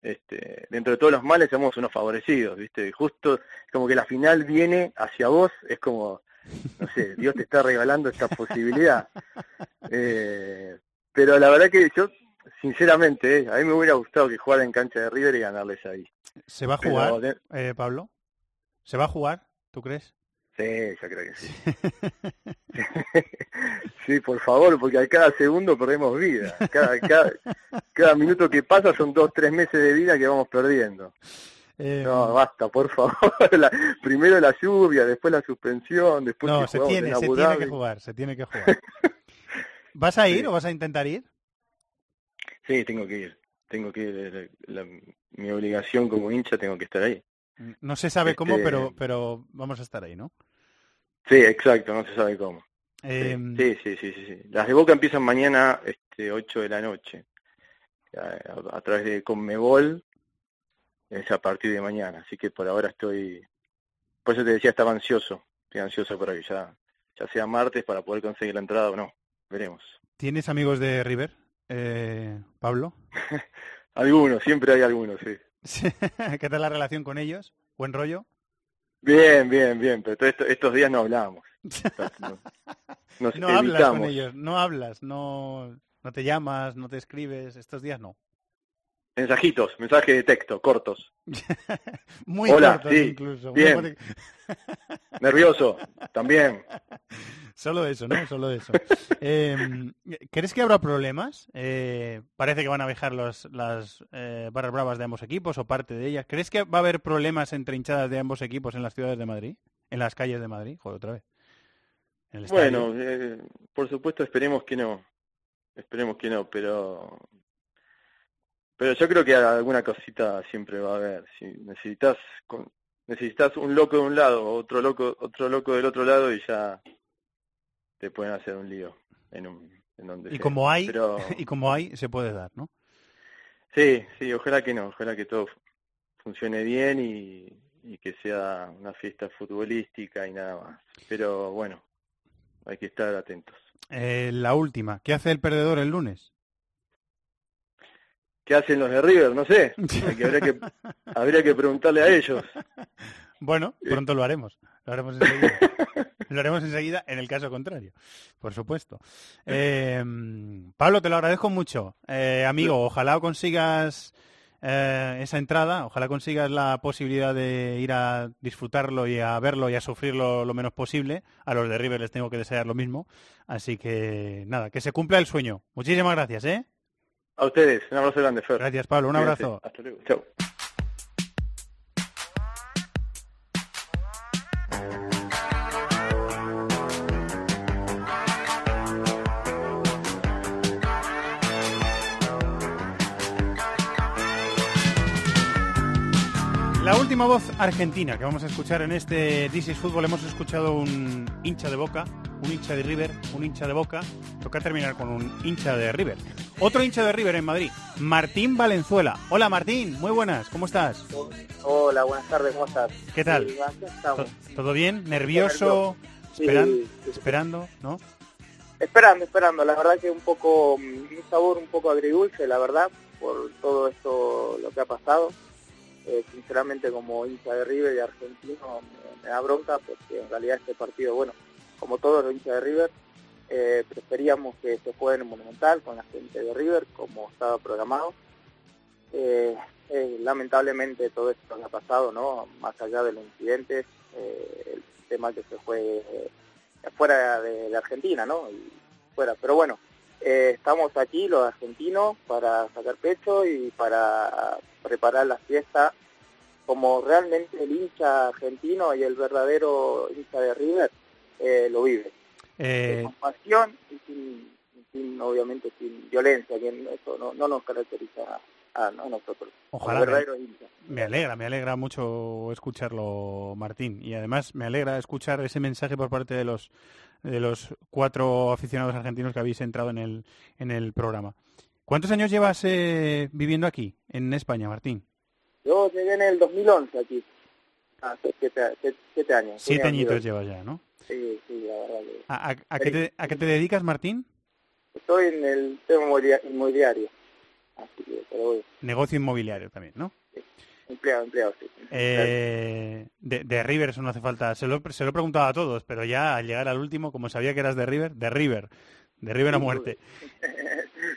este, dentro de todos los males somos unos favorecidos, ¿viste? Justo como que la final viene hacia vos, es como, no sé, Dios te está regalando esta posibilidad. Eh, pero la verdad que yo, sinceramente, eh, a mí me hubiera gustado que jugara en cancha de River y ganarles ahí. ¿Se va a jugar, eh, Pablo? ¿Se va a jugar? ¿Tú crees? Sí, yo creo que sí. <laughs> sí, por favor, porque a cada segundo perdemos vida. Cada, cada, cada minuto que pasa son dos, tres meses de vida que vamos perdiendo. Eh, No, basta, por favor. <laughs> La- primero la lluvia, después la suspensión, después no, se tiene, en se tiene que jugar, se tiene que jugar. <laughs> ¿Vas a ir o vas a intentar ir? Sí, tengo que ir. Tengo que ir. La- la- mi obligación como hincha tengo que estar ahí. No se sabe cómo, Este- pero, pero vamos a estar ahí, ¿no? Sí, exacto, no se sabe cómo. Sí, Em, sí, sí, sí, sí, sí. Las de Boca empiezan mañana, este, 8 de la noche. A, a través de Conmebol, es a partir de mañana. Así que por ahora estoy, por eso te decía, estaba ansioso. Estoy ansioso para que ya, ya sea martes para poder conseguir la entrada o no. Veremos. ¿Tienes amigos de River, eh, Pablo? <laughs> Algunos, siempre hay algunos, sí. <laughs> ¿Qué tal la relación con ellos? ¿Buen rollo? Bien, bien, bien, pero esto- estos días no hablamos. <laughs> Nos, nos No hablas con ellos, no hablas, no, no te llamas, no te escribes, estos días no. Mensajitos, mensajes de texto, cortos. <laughs> Muy Hola, cortos sí, incluso. bien. <laughs> Nervioso, también. Solo eso, ¿no? Solo eso. Eh, ¿Crees que habrá problemas? Eh, parece que van a dejar los, las eh, barras bravas de ambos equipos o parte de ellas. ¿Crees que va a haber problemas entre hinchadas de ambos equipos en las ciudades de Madrid? ¿En las calles de Madrid? Joder, otra vez. Bueno, eh, por supuesto esperemos que no, esperemos que no, pero pero yo creo que alguna cosita siempre va a haber. Si necesitas necesitas un loco de un lado, otro loco otro loco del otro lado y ya te pueden hacer un lío en un en donde y sea. como hay, Pero <laughs> y como hay, se puede dar, ¿no? sí, sí, ojalá que no, ojalá que todo fu- funcione bien y, y que sea una fiesta futbolística y nada más. Pero bueno, hay que estar atentos. Eh, la última. ¿Qué hace el perdedor el lunes? ¿Qué hacen los de River? No sé. <laughs> Que- habría, que, habría que preguntarle a ellos. Bueno, pronto lo haremos. Lo haremos enseguida. <laughs> lo haremos enseguida en el caso contrario, por supuesto. Eh, Pablo, te lo agradezco mucho. Eh, amigo, ojalá consigas eh, esa entrada, ojalá consigas la posibilidad de ir a disfrutarlo y a verlo y a sufrirlo lo menos posible. A los de River les tengo que desear lo mismo. Así que nada, que se cumpla el sueño. Muchísimas gracias, ¿eh? A ustedes, un abrazo grande, Fer. Gracias, Pablo. Un abrazo. Hasta luego. Chao. Última voz argentina que vamos a escuchar en este This is Fútbol hemos escuchado un hincha de Boca, un hincha de River, un hincha de Boca. Toca terminar con un hincha de River. Otro hincha de River en Madrid, Martín Valenzuela. Hola Martín, muy buenas, ¿cómo estás? Hola, buenas tardes, ¿cómo estás? ¿Qué tal? ¿Todo bien? ¿Nervioso? Sí, Esperan- sí, sí. ¿Esperando? ¿No? Esperando, esperando. La verdad que un poco, mm, un sabor un poco agridulce, la verdad, por todo esto, lo que ha pasado. Eh, sinceramente, como hincha de River y argentino, me, da bronca porque en realidad este partido, bueno, como todos los hinchas de River, eh, preferíamos que se juegue en Monumental con la gente de River, como estaba programado. Eh, eh, lamentablemente todo esto que ha pasado, ¿no? Más allá de los incidentes, el tema que se juegue fuera de, de Argentina, ¿no? Y fuera. Pero bueno, estamos aquí los argentinos para sacar pecho y para preparar la fiesta como realmente el hincha argentino y el verdadero hincha de River eh, lo vive. Eh, Con pasión y sin, sin, obviamente sin violencia, que eso no, no nos caracteriza a, nosotros. Ojalá. Hinchas. Me alegra, me alegra mucho escucharlo, Martín. Y además me alegra escuchar ese mensaje por parte de los de los cuatro aficionados argentinos que habéis entrado en el en el programa. ¿Cuántos años llevas eh, viviendo aquí, en España, Martín? Yo llegué en el 2011 aquí, hace siete, siete- siete años. Siete Tenía añitos llevas ya, ¿no? Sí, sí, la verdad que... ¿A, a- a qué te, a qué te dedicas, Martín? Estoy en el tema inmobilia- inmobiliario, así que, pero bueno, Negocio inmobiliario también, ¿no? empleado, empleado, sí. Eh, de, de River eso no hace falta. Se lo, se lo he preguntado a todos, pero ya al llegar al último, como sabía que eras de River, de River, de River a muerte.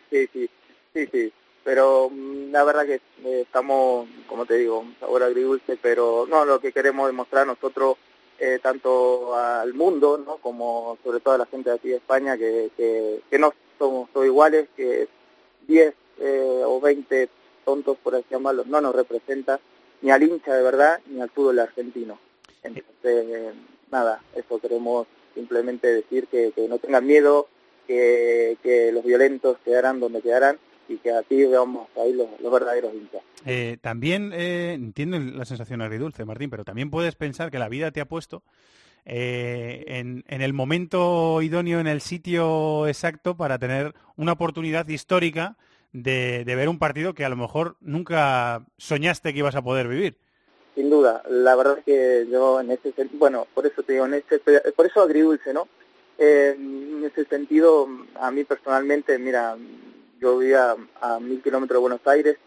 sí, <laughs> sí, sí, sí. Pero mm, la verdad que eh, estamos, como te digo, sabor agridulce, pero no, lo que queremos demostrar nosotros, eh, tanto al mundo, ¿no? como sobre todo a la gente de aquí de España, que, que, que no somos todos iguales, que 10 eh, o 20 tontos, por así llamarlo, no nos representa ni al hincha de verdad, ni al fútbol argentino. Entonces, nada, eso queremos simplemente decir que, que no tengan miedo, que, que los violentos quedarán donde quedarán y que aquí vamos a ir los, los verdaderos hinchas. Eh, también eh, entiendo la sensación agridulce, Martín, pero también puedes pensar que la vida te ha puesto eh, en, en el momento idóneo, en el sitio exacto para tener una oportunidad histórica de, de ver un partido que a lo mejor nunca soñaste que ibas a poder vivir. Sin duda, la verdad es que yo en ese sentido, bueno, por eso te digo, en ese, por eso agridulce, ¿no? Eh, en ese sentido, a mí personalmente, mira, yo vivía a mil kilómetros de Buenos Aires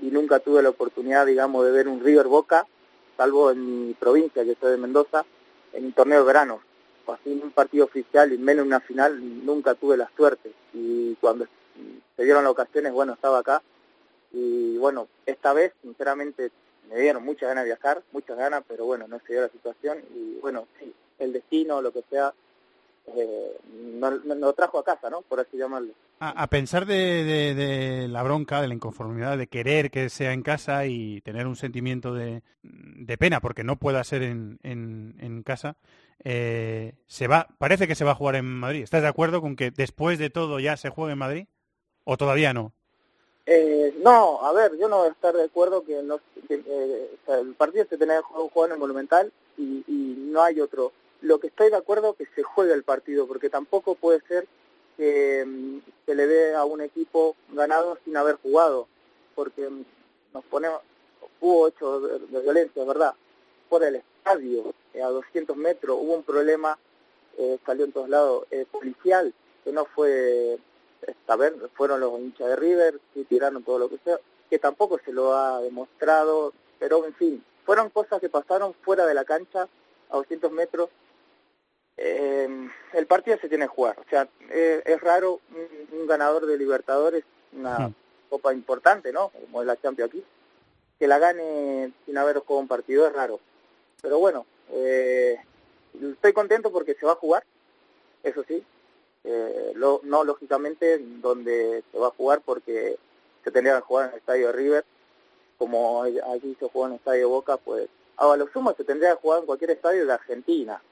y nunca tuve la oportunidad, digamos, de ver un River Boca, salvo en mi provincia, que soy de Mendoza, en un torneo de verano. Así en un partido oficial y menos en una final, nunca tuve la suerte. Y cuando se dieron las ocasiones, bueno, estaba acá. Y bueno, esta vez, sinceramente, me dieron muchas ganas de viajar, muchas ganas, pero bueno, no se dio la situación. Y bueno, el destino, lo que sea, eh, no, no trajo a casa, ¿no? Por así llamarlo. A, a pensar de, de- la bronca, de la inconformidad, de querer que sea en casa y tener un sentimiento de, de pena porque no pueda ser en, en- casa, eh, se va, parece que se va a jugar en Madrid. ¿Estás de acuerdo con que después de todo ya se juegue en Madrid? ¿O todavía no? Eh, no, a ver, yo no voy a estar de acuerdo que, no, eh, el partido se tenía que jugar, en el Monumental y, y no hay otro. Lo que estoy de acuerdo que se juegue el partido, porque tampoco puede ser que se le dé a un equipo ganado sin haber jugado, porque nos ponemos, hubo hechos de, violencia, ¿verdad? Por el estadio, eh, a 200 metros, hubo un problema, eh, salió en todos lados, eh, policial, que no fue esta vez fueron los hinchas de River y tiraron todo lo que sea, que tampoco se lo ha demostrado, pero en fin, fueron cosas que pasaron fuera de la cancha a 200 metros. Eh, el partido se tiene que jugar, o sea, eh, es raro un, un ganador de Libertadores, una Sí. copa importante, ¿no? Como es la Champions aquí, que la gane sin haber jugado un partido es raro. Pero bueno, eh, estoy contento porque se va a jugar, eso sí, eh, lo- no lógicamente donde se va a jugar porque se tendría que jugar en el estadio de River, como aquí se juega en el estadio de Boca, pues a lo sumo se tendría que jugar en cualquier estadio de Argentina.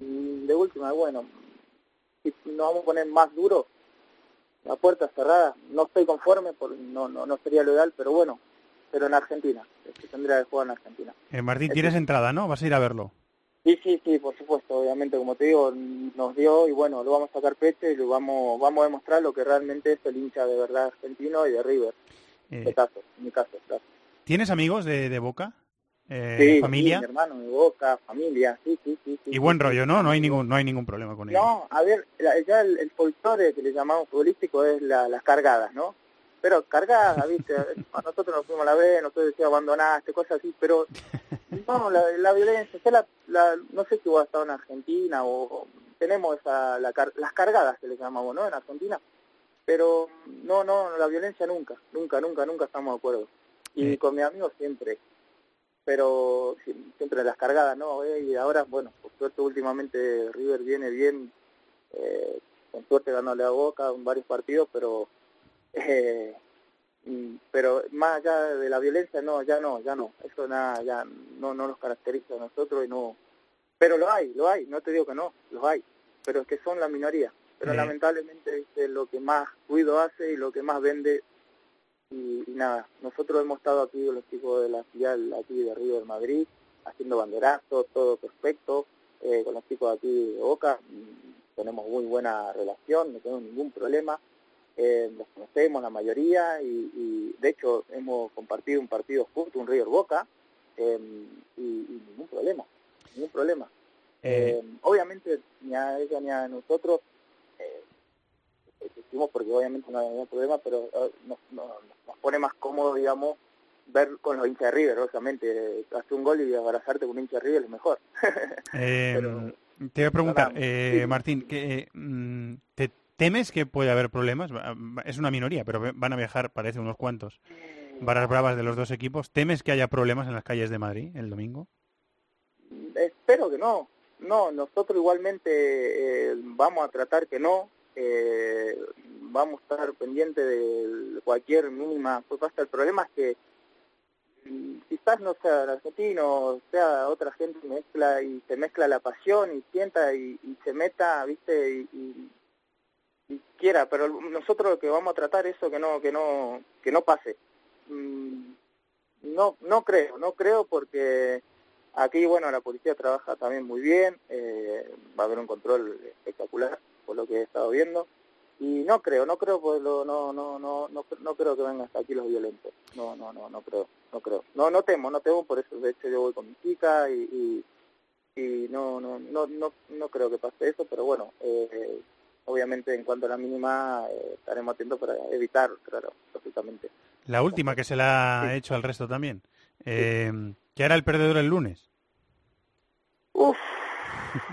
Y de última, bueno, si nos vamos a poner más duro, la puerta cerrada, no estoy conforme, por, no, no, no sería lo ideal, pero bueno, pero en Argentina. Se tendría que jugar en Argentina. Eh, Martín, tienes entrada, ¿no? Vas a ir a verlo. Sí, sí, sí, por supuesto, obviamente, como te digo, nos dio y bueno, lo vamos a sacar pecho y lo vamos, vamos a demostrar lo que realmente es el hincha de verdad argentino y de River. Eh, en mi caso, en mi caso, claro. ¿Tienes amigos de, de Boca? Eh, Sí, ¿Familia? sí, mi hermano, mi boca, familia, sí, sí, sí. sí, y buen sí, rollo, sí. ¿no? No hay ningún, no hay ningún problema con ello. No, a ver, la- ya el, el folclore que le llamamos futbolístico es la- las cargadas, ¿no? Pero cargadas, ¿viste? A nosotros nos fuimos a la vez, nosotros decíamos abandonaste, cosas así, pero no, la, la violencia, ya la, la- no sé si vos has estado en Argentina o, o tenemos esa, las cargadas que le llamamos, ¿no? En Argentina, pero no, no, la violencia nunca, nunca, nunca, nunca estamos de acuerdo. Y con mi amigo siempre, pero siempre las cargadas, ¿no? Eh, Y ahora, bueno, por suerte últimamente River viene bien, eh, con suerte ganándole a Boca en varios partidos, pero eh, mm, pero más allá de la violencia, no, ya no, ya no, eso nada, ya no, no nos caracteriza a nosotros y no, pero lo hay, lo hay, no te digo que no, los hay, pero es que son la minoría, pero lamentablemente es lo que más ruido hace y lo que más vende y, y nada, nosotros hemos estado aquí, los chicos de la filial aquí de River Madrid, haciendo banderazos, todo perfecto, eh, con los chicos aquí de Boca, mm, tenemos muy buena relación, no tenemos ningún problema, eh, los conocemos la mayoría y, y, de hecho hemos compartido un partido juntos, un River Boca, eh, y, y ningún problema, ningún problema. Eh, obviamente ni a ella ni a nosotros existimos porque obviamente no hay ningún problema, pero eh, nos, nos, nos pone más cómodo, digamos, ver con los hinchas de River, obviamente, hacer un gol y abrazarte con un hincha de River es mejor. <laughs> Eh, te voy a preguntar, eh, sí. Martín, que, mm, ¿te temes que puede haber problemas? Es una minoría, pero van a viajar, parece, unos cuantos. Varas bravas de los dos equipos. ¿Temes que haya problemas en las calles de Madrid el domingo? Espero que no. No, nosotros igualmente eh, vamos a tratar que no. Eh, vamos a estar pendientes de cualquier mínima propuesta. El problema es que mm, quizás no sea argentino, sea otra gente mezcla y se mezcla la pasión y sienta y, se meta, viste, y, y- quiera. Pero nosotros lo que vamos a tratar es eso que no, que no, que no pase. Mm, no, no creo, no creo porque Aquí, bueno, la policía trabaja también muy bien, eh, va a haber un control espectacular, por lo que he estado viendo, y no creo, no creo, pues lo, no, no, no, no, no creo que vengan hasta aquí los violentos, no, no, no, no creo, no creo, no, no temo, no temo, por eso, de hecho yo voy con mi chica y, y, y no, no, no, no, no creo que pase eso, pero bueno, eh, obviamente en cuanto a la mínima eh, estaremos atentos para evitar, claro, lógicamente. La última que se la ha hecho al resto también. Eh, ¿Qué hará el perdedor el lunes? Uf.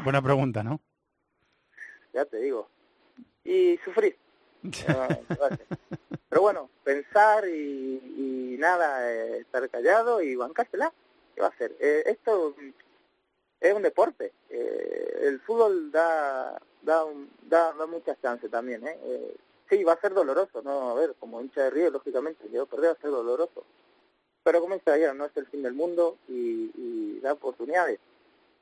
Buena pregunta, ¿no? Ya te digo. Y sufrir. <laughs> Pero bueno, pensar y, y nada, eh, estar callado y bancársela. ¿Qué va a hacer? Eh, esto es un deporte. Eh, el fútbol da da, un- da da muchas chances también. ¿eh? Eh, sí, va a ser doloroso, ¿no? A ver, como hincha de Río, lógicamente, yo perder va a ser doloroso. Pero como dice ayer, no es el fin del mundo y, y da oportunidades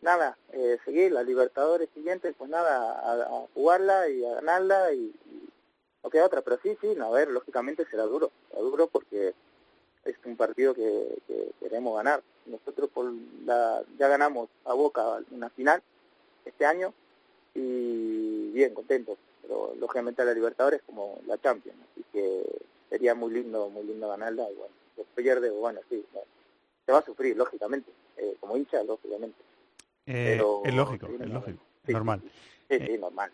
nada, eh, seguir la Libertadores siguiente, pues nada, a, a jugarla y a ganarla y, y no queda otra. Pero sí, sí, no, a ver, lógicamente será duro, será duro porque es un partido que, que queremos ganar. Nosotros por la, ya ganamos a Boca una final este año y bien, contentos. Pero lógicamente la Libertadores es como la Champions, así que sería muy lindo, muy lindo ganarla y bueno, se pierde, bueno, sí, no, se va a sufrir, lógicamente, eh, como hincha, lógicamente. Eh, Pero- es lógico, sí, es no, lógico, sí, normal. Sí, sí, normal.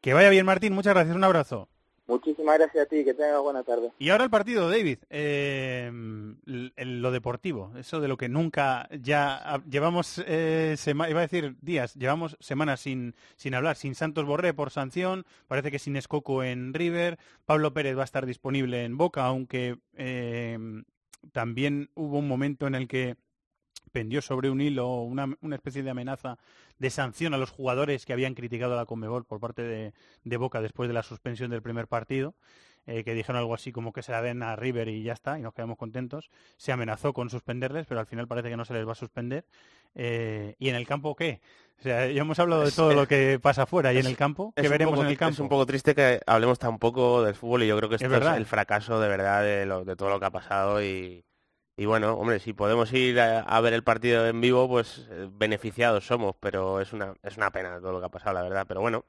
Que vaya bien, Martín. Muchas gracias. Un abrazo. Muchísimas gracias a ti, que tengas buena tarde. Y ahora el partido, David. Eh, lo deportivo, eso de lo que nunca ya llevamos, eh, sema- iba a decir días, llevamos semanas sin, sin hablar, sin Santos Borré por sanción, parece que sin Escoco en River, Pablo Pérez va a estar disponible en Boca, aunque eh, también hubo un momento en el que pendió sobre un hilo una, una especie de amenaza de sanción a los jugadores que habían criticado a la Conmebol por parte de, de Boca después de la suspensión del primer partido, eh, que dijeron algo así como que se la den a River y ya está, y nos quedamos contentos. Se amenazó con suspenderles, pero al final parece que no se les va a suspender. Eh, ¿Y en el campo qué? O sea, ya hemos hablado de Es- todo eh, lo que pasa afuera y en el campo, Es ¿qué un veremos poco en el campo? Es un poco triste que hablemos tan poco del fútbol y yo creo que esto es, verdad. el fracaso de verdad de, lo- de todo lo que ha pasado y, y bueno, hombre, si podemos ir a, ver el partido en vivo, pues eh, beneficiados somos, pero es una, es una pena todo lo que ha pasado, la verdad. Pero bueno,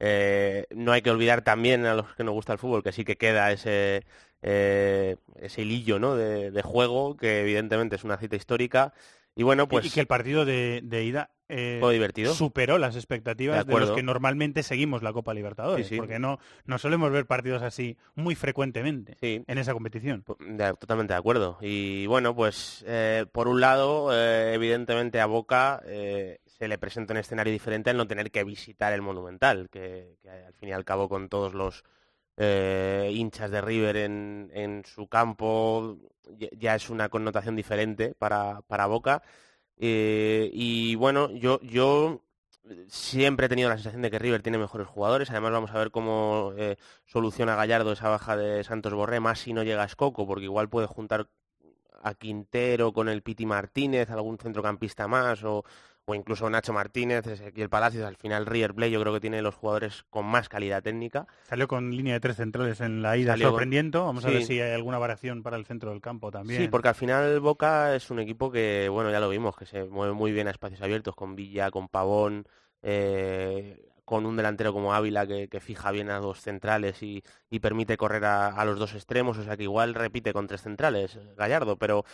eh, no hay que olvidar también a los que nos gusta el fútbol que sí que queda ese, eh, ese hilillo ¿no? de juego, que evidentemente es una cita histórica. Y bueno, pues y que el partido de, de ida eh, Fue divertido. superó las expectativas De de, los que normalmente seguimos la Copa Libertadores, Sí, sí. porque no, no solemos ver partidos así muy frecuentemente Sí. en esa competición. De- totalmente de acuerdo. Y bueno, pues eh, por un lado, eh, evidentemente a Boca eh, se le presenta un escenario diferente al no tener que visitar el Monumental, que, que al fin y al cabo con todos los eh, hinchas de River en, en su campo ya- es una connotación diferente para, para Boca. Eh, y bueno, yo, yo siempre he tenido la sensación de que River tiene mejores jugadores. Además, vamos a ver cómo eh, soluciona Gallardo esa baja de Santos Borré, más si no llega a Escoco, porque igual puede juntar a Quintero con el Piti Martínez, algún centrocampista más, o, o incluso Nacho Martínez, Ezequiel Palacios. Al final, River Plate yo creo que tiene los jugadores con más calidad técnica. Salió con línea de tres centrales en la ida, Salió sorprendiendo. Vamos a ver si hay alguna variación para el centro del campo también. Sí, porque al final Boca es un equipo que, bueno, ya lo vimos, que se mueve muy bien a espacios abiertos, con Villa, con Pavón, eh, con un delantero como Ávila que, que fija bien a dos centrales y, y permite correr a, a los dos extremos, o sea que igual repite con tres centrales Gallardo, pero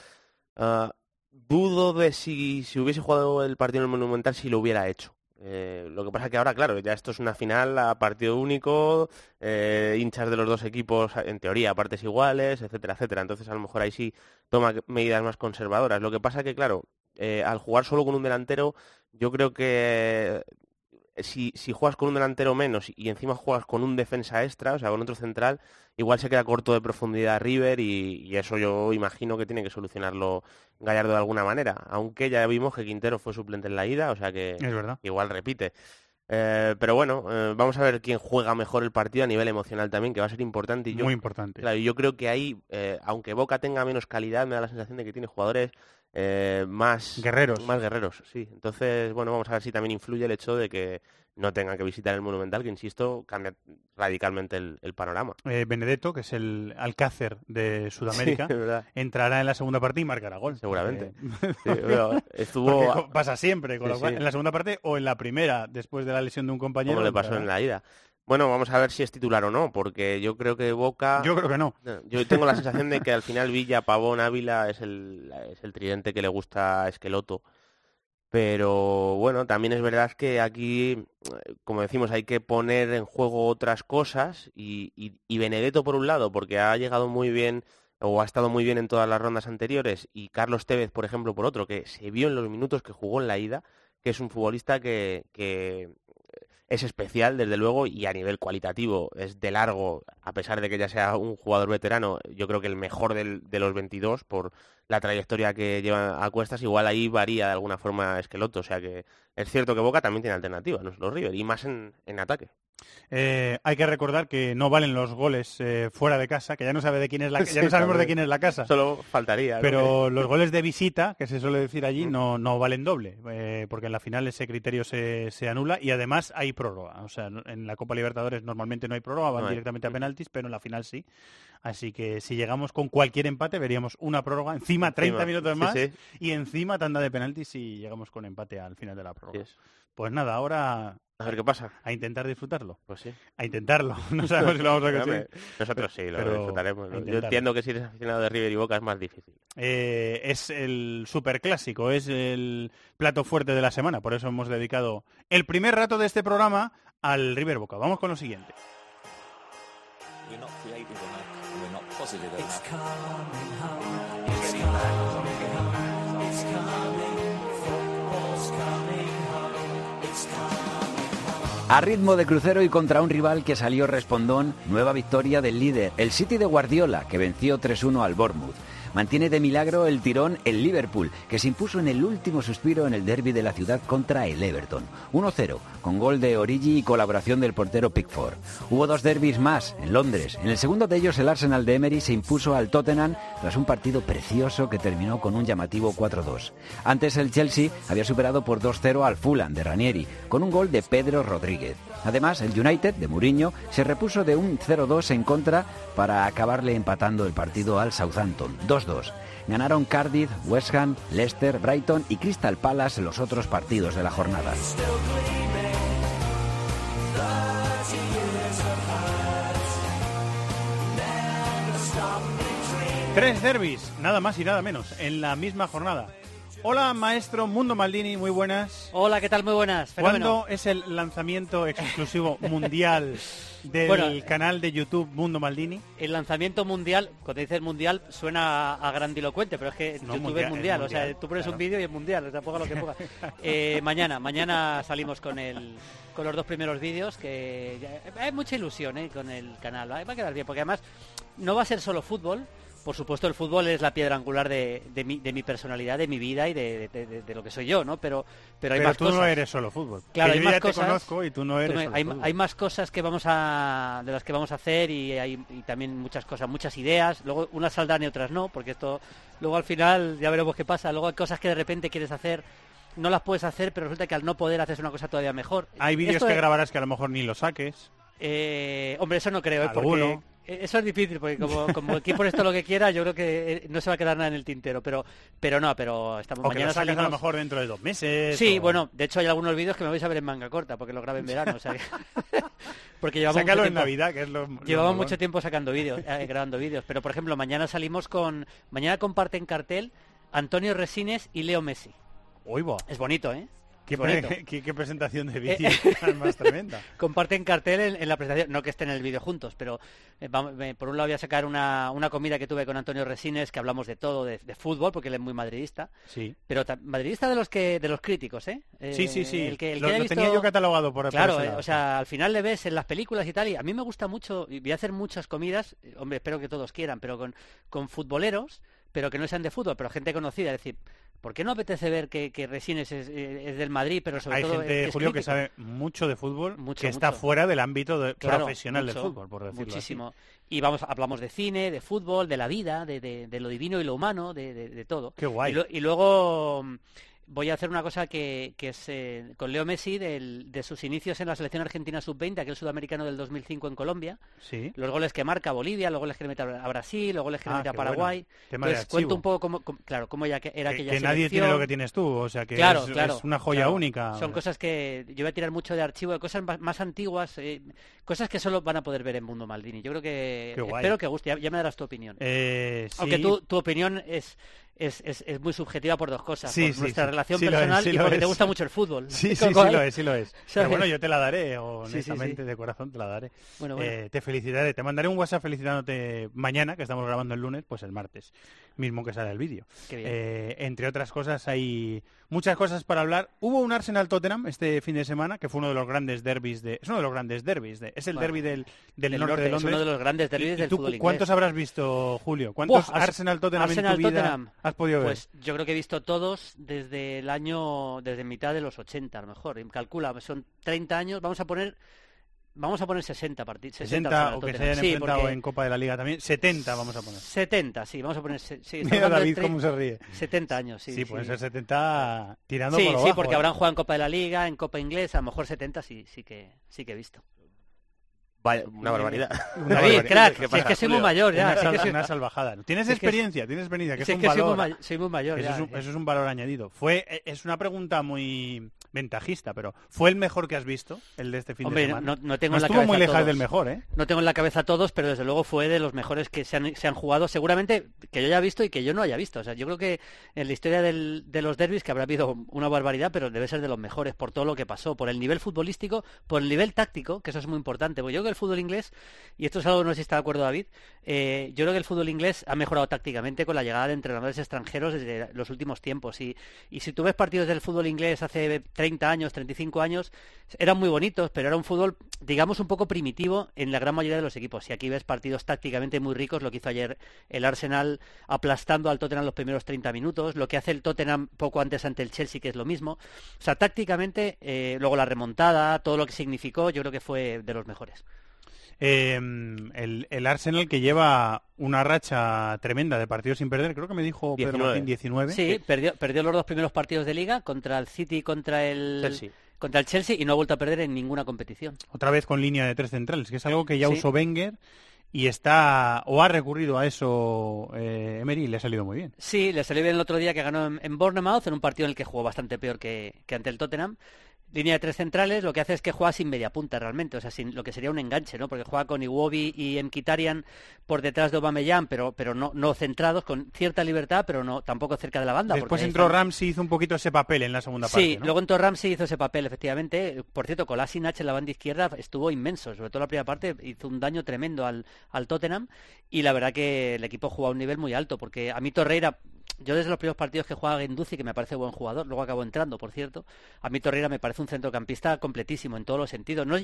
ah, dudo de si, si hubiese jugado el partido en el Monumental si lo hubiera hecho. Eh, lo que pasa que ahora, claro, ya esto es una final a partido único, eh, hinchas de los dos equipos en teoría a partes iguales, etcétera, etcétera. Entonces a lo mejor ahí sí toma medidas más conservadoras. Lo que pasa que, claro, eh, al jugar solo con un delantero, yo creo que si, si juegas con un delantero menos y encima juegas con un defensa extra, o sea, con otro central, igual se queda corto de profundidad River y, y eso yo imagino que tiene que solucionarlo Gallardo de alguna manera. Aunque ya vimos que Quintero fue suplente en la ida, o sea que Es verdad. igual repite. Eh, pero bueno, eh, vamos a ver quién juega mejor el partido a nivel emocional también, que va a ser importante. Y yo, Muy importante. Claro, y yo creo que ahí, eh, aunque Boca tenga menos calidad, me da la sensación de que tiene jugadores eh, más Guerreros. Más guerreros, sí. Entonces, bueno, vamos a ver si también influye el hecho de que no tengan que visitar el Monumental, que insisto, cambia radicalmente el, el panorama. Eh, Benedetto, que es el alcácer de <laughs> Sudamérica, Sí, entrará en la segunda parte y marcará gol. Seguramente. Sí, bueno, <laughs> estuvo- pasa siempre, con Sí, lo cual, sí. en la segunda parte o en la primera, después de la lesión de un compañero. como le pasó entrará. en la ida. Bueno, vamos a ver si es titular o no, porque yo creo que Boca... Yo creo que no. Yo tengo la sensación de que al final Villa, Pavón, Ávila es el, es el tridente que le gusta a Esqueloto. Pero bueno, también es verdad que aquí, como decimos, hay que poner en juego otras cosas y, y, y Benedetto por un lado, porque ha llegado muy bien o ha estado muy bien en todas las rondas anteriores, y Carlos Tevez, por ejemplo, por otro, que se vio en los minutos que jugó en la ida, que es un futbolista que, que es especial, desde luego, y a nivel cualitativo es de largo, a pesar de que ya sea un jugador veterano, yo creo que el mejor del- de los 22 por la trayectoria que lleva a cuestas, igual ahí varía de alguna forma Esqueloto, o sea que es cierto que Boca también tiene alternativa, no los River, y más en, en ataque. Eh, hay que recordar que no valen los goles eh, fuera de casa, que ya no sabe de quién es la, <laughs> ya no sabemos de quién es la casa. Solo faltaría. ¿no? Pero los goles de visita, que se suele decir allí, no, no valen doble, eh, porque en la final ese criterio se, se anula y además hay prórroga. O sea, en la Copa Libertadores normalmente no hay prórroga, van No hay. directamente a penaltis, pero en la final sí. Así que si llegamos con cualquier empate, veríamos una prórroga, encima 30 Encima, minutos más sí. y encima tanda de penaltis si llegamos con empate al final de la prórroga. Pues nada, ahora A ver qué pasa. a intentar disfrutarlo. Pues sí. A intentarlo. <laughs> No sabemos si lo vamos a conseguir. Nosotros sí, lo pero disfrutaremos. Yo entiendo que si eres aficionado de River y Boca es más difícil. Eh, es el superclásico, es el plato fuerte de la semana, por eso hemos dedicado el primer rato de este programa al River Boca. Vamos con lo siguiente. We're not A ritmo de crucero y contra un rival que salió respondón, nueva victoria del líder, el City de Guardiola, que venció 3-1 al Bournemouth. Mantiene de milagro el tirón el Liverpool, que se impuso en el último suspiro en el derby de la ciudad contra el Everton. 1-0, con gol de Origi y colaboración del portero Pickford. Hubo dos derbis más, en Londres. En el segundo de ellos, el Arsenal de Emery se impuso al Tottenham tras un partido precioso que terminó con un llamativo 4-2. Antes, el Chelsea había superado por 2-0 al Fulham de Ranieri, con un gol de Pedro Rodríguez. Además, el United de Mourinho se repuso de un 0-2 en contra para acabarle empatando el partido al Southampton. 2-2. Ganaron Cardiff, West Ham, Leicester, Brighton y Crystal Palace los otros partidos de la jornada. Tres derbis, nada más y nada menos, en la misma jornada. Hola, maestro Mundo Maldini, muy buenas. Hola, ¿qué tal? Muy buenas. ¿Cuándo es el lanzamiento exclusivo <laughs> mundial del canal de YouTube Mundo Maldini? El lanzamiento mundial, cuando dices mundial, suena a, grandilocuente, pero es que YouTube es mundial, o sea, tú pones un vídeo y es mundial, o sea, ponga lo que ponga. <laughs> Eh, mañana, mañana salimos con el con los dos primeros vídeos, que hay mucha ilusión eh, con el canal, va a quedar bien, porque además no va a ser solo fútbol, por supuesto el fútbol es la piedra angular de, mi, de mi, personalidad, de mi vida y de, lo que soy yo, ¿no? Pero, pero hay pero más tú no eres solo fútbol. Claro, hay más te cosas, conozco y tú no eres hay, hay, más cosas que vamos a, de las que vamos a hacer y hay y también muchas cosas, muchas ideas. Luego unas saldrán y otras no, porque esto luego al final ya veremos qué pasa. Luego hay cosas que de repente quieres hacer no las puedes hacer, pero resulta que al no poder haces una cosa todavía mejor. Hay vídeos que grabarás que a lo mejor ni lo saques. Eh, hombre, eso no creo, ¿eh? porque eso es difícil, porque como, como el equipo esto lo que quiera, yo creo que eh, no se va a quedar nada en el tintero, pero pero no, pero estamos o mañana que lo a lo mejor dentro de dos meses. Sí, bueno, de hecho hay algunos vídeos que me vais a ver en manga corta, porque lo grabé en verano, o sea <laughs> porque llevamos Sácalo mucho en tiempo, Navidad, que es lo Llevamos mucho tiempo sacando vídeos, eh, grabando vídeos, pero por ejemplo, mañana salimos con mañana comparten cartel Antonio Resines y Leo Messi. Uy, Es bonito, ¿eh? <laughs> ¿Qué, qué, presentación de vídeo <laughs> más <laughs> tremenda. Comparten cartel en, la presentación, no que estén en el vídeo juntos, pero eh, por un lado voy a sacar una, una, comida que tuve con Antonio Resines, que hablamos de todo, de, fútbol, porque él es muy madridista. Sí. Pero madridista de los que de los críticos, ¿eh? sí, sí, sí. El que, lo, tenía yo catalogado por Claro, eh, o sea, al final le ves en las películas y tal, y a mí me gusta mucho, y voy a hacer muchas comidas, hombre, espero que todos quieran, pero con, con futboleros, pero que no sean de fútbol, pero gente conocida, es decir, ¿Por qué no apetece ver que, Resines es, del Madrid, pero sobre Hay todo gente, es Julio, que sabe mucho de fútbol, mucho, que está fuera del ámbito profesional del fútbol, por decirlo Muchísimo. Y vamos, hablamos de cine, de fútbol, de la vida, de, de, lo divino y lo humano, de, todo. Qué guay. y luego voy a hacer una cosa que, es eh, con Leo Messi de sus inicios en la selección argentina sub-20, aquel sudamericano del 2005 en Colombia. Sí. Los goles que marca Bolivia, los goles que le mete a Brasil, los goles que le Ah, mete a Paraguay. bueno. Entonces cuento un poco cómo, cómo- claro, cómo ya que era Que, aquella que nadie selección. tiene lo que tienes tú, o sea que Claro, es, claro, es una joya claro. única. Son cosas que yo voy a tirar mucho de archivo, de cosas más, más antiguas, eh, cosas que solo van a poder ver en Mundo Maldini. Yo creo que espero que guste. Ya, ya me darás tu opinión. Eh, sí. Aunque tu, tu opinión es, es, es, es muy subjetiva por dos cosas. Sí, por sí, nuestra sí. relación es, personal y porque te es. gusta mucho el fútbol. Sí, <laughs> sí, sí lo es, sí lo es. <laughs> Pero bueno, yo te la daré, honestamente, de corazón te la daré. Bueno, bueno. Eh, te felicitaré, te mandaré un WhatsApp felicitándote mañana, que estamos grabando el lunes, pues el martes, mismo que sale el vídeo. Eh, entre otras cosas, hay muchas cosas para hablar. Hubo un Arsenal-Tottenham este fin de semana, que fue uno de los grandes derbis de... Es uno de los grandes derbis, de, es el Bueno, derby del, del, del norte, norte, de es Londres. uno de los grandes derbis ¿Y- y del tú fútbol inglés. ¿Cuántos habrás visto, Julio? ¿Cuántos Buah, Ars- Arsenal-Tottenham en tu vida Arsenal-Tottenham. Has podido ver? Pues yo creo que he visto todos desde el año, desde mitad de los 80 a lo mejor. Calcula, son 30 años, vamos a poner, vamos a poner 60 partidos. 60 o que se hayan sí, enfrentado en Copa de la Liga también. 70 vamos a poner. 70, sí, vamos a poner, sí, <laughs> Mira David cómo se ríe. 70 años, sí. Sí, pueden ser 70 tirando Sí, por sí, bajo, porque ¿eh? habrán jugado en Copa de la Liga, en Copa Inglesa, a lo mejor 70 sí, sí que, sí que he visto. Vaya, una barbaridad. Una David, barbaridad. crack, ¿Qué si es que soy muy mayor ya. Una, sal- una salvajada. Tienes si es que- experiencia, tienes experiencia, que si es, es un que soy muy, valor. soy muy mayor Eso ya. es, un, eso es un valor añadido. Fue, e- es una pregunta muy ventajista, pero ¿fue el mejor que has visto, el de este fin Hombre, de semana? no, no tengo en la estuvo cabeza muy lejos todos. del mejor, ¿eh? No tengo en la cabeza todos, pero desde luego fue de los mejores que se han, se han jugado, seguramente que yo haya visto y que yo no haya visto. O sea, yo creo que en la historia del- de los derbis, que habrá habido una barbaridad, pero debe ser de los mejores por todo lo que pasó, por el nivel futbolístico, por el nivel táctico, que eso es muy importante. Porque yo creo que el fútbol inglés, y esto es algo, no sé si está de acuerdo David, eh, yo creo que el fútbol inglés ha mejorado tácticamente con la llegada de entrenadores extranjeros desde los últimos tiempos. Y, y si tú ves partidos del fútbol inglés hace 30 años, 35 años, eran muy bonitos, pero era un fútbol, digamos, un poco primitivo en la gran mayoría de los equipos. Y aquí ves partidos tácticamente muy ricos, lo que hizo ayer el Arsenal aplastando al Tottenham los primeros 30 minutos, lo que hace el Tottenham poco antes ante el Chelsea, que es lo mismo. O sea, tácticamente, eh, luego la remontada, todo lo que significó, yo creo que fue de los mejores. Eh, el, el Arsenal que lleva una racha tremenda de partidos sin perder, creo que me dijo Pedro 19. Martín 19. Sí, perdió, perdió los dos primeros partidos de liga contra el City y contra el Chelsea. contra el Chelsea y no ha vuelto a perder en ninguna competición. Otra vez con línea de tres centrales, que es algo que ya Sí. usó Wenger y está o ha recurrido a eso eh, Emery y le ha salido muy bien. Sí, le salió bien el otro día que ganó en, en Bournemouth, en un partido en el que jugó bastante peor que, que ante el Tottenham línea de tres centrales, lo que hace es que juega sin media punta realmente, o sea, sin lo que sería un enganche, ¿no? Porque juega con Iwobi y Mkhitaryan por detrás de Aubameyang, pero pero no no centrados con cierta libertad, pero no tampoco cerca de la banda. Después entró están... Ramsey hizo un poquito ese papel en la segunda parte. Sí, luego entró Ramsey hizo ese papel efectivamente. Por cierto, Kolasinac en la banda izquierda estuvo inmenso, sobre todo la primera parte hizo un daño tremendo al al Tottenham y la verdad que el equipo jugó a un nivel muy alto porque a mí Torreira yo desde los primeros partidos que juega Genduzi, que me parece buen jugador, luego acabó entrando, por cierto, a mí Torreira me parece un centrocampista completísimo en todos los sentidos. No,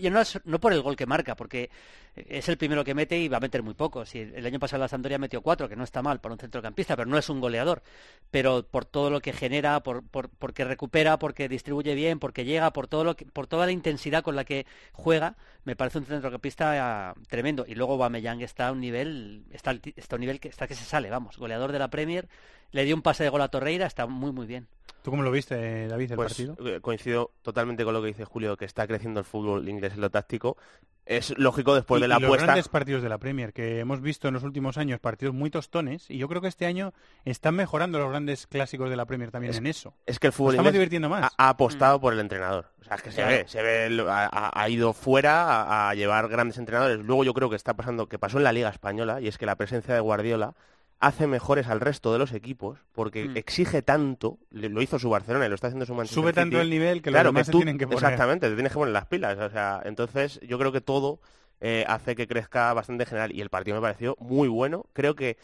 no, por el gol que marca, porque es el primero que mete y va a meter muy poco. El año pasado la Sampdoria metió cuatro, que no está mal para un centrocampista, pero no es un goleador. Pero por todo lo que genera, por, por, porque recupera, porque distribuye bien, porque llega, por todo lo que, por toda la intensidad con la que juega, me parece un centrocampista uh, tremendo. Y luego Bameyang está a un nivel, está, está a un nivel que está que se sale, vamos, goleador de la Premier le dio un pase de gol a Torreira, está muy muy bien. ¿Tú cómo lo viste, David, el pues, partido? Coincido totalmente con lo que dice Julio, que está creciendo el fútbol inglés en lo táctico. Es lógico después y, de la y apuesta. Los grandes partidos de la Premier, que hemos visto en los últimos años partidos muy tostones, y yo creo que este año están mejorando los grandes clásicos de la Premier también es, en eso. Es que el fútbol estamos divirtiendo más. Ha, ha apostado mm. por el entrenador. O sea, es que se ve, se ve, ha, ha ido fuera a, a llevar grandes entrenadores. Luego yo creo que está pasando, que pasó en la Liga Española, y es que la presencia de Guardiola hace mejores al resto de los equipos porque mm. exige tanto, lo hizo su Barcelona y lo está haciendo su Manchester Sube City. tanto el nivel que claro, los demás que tú, se tienen que poner. Exactamente, te tienes que poner las pilas. O sea, entonces yo creo que todo eh, hace que crezca bastante en general y el partido me pareció muy bueno. Creo que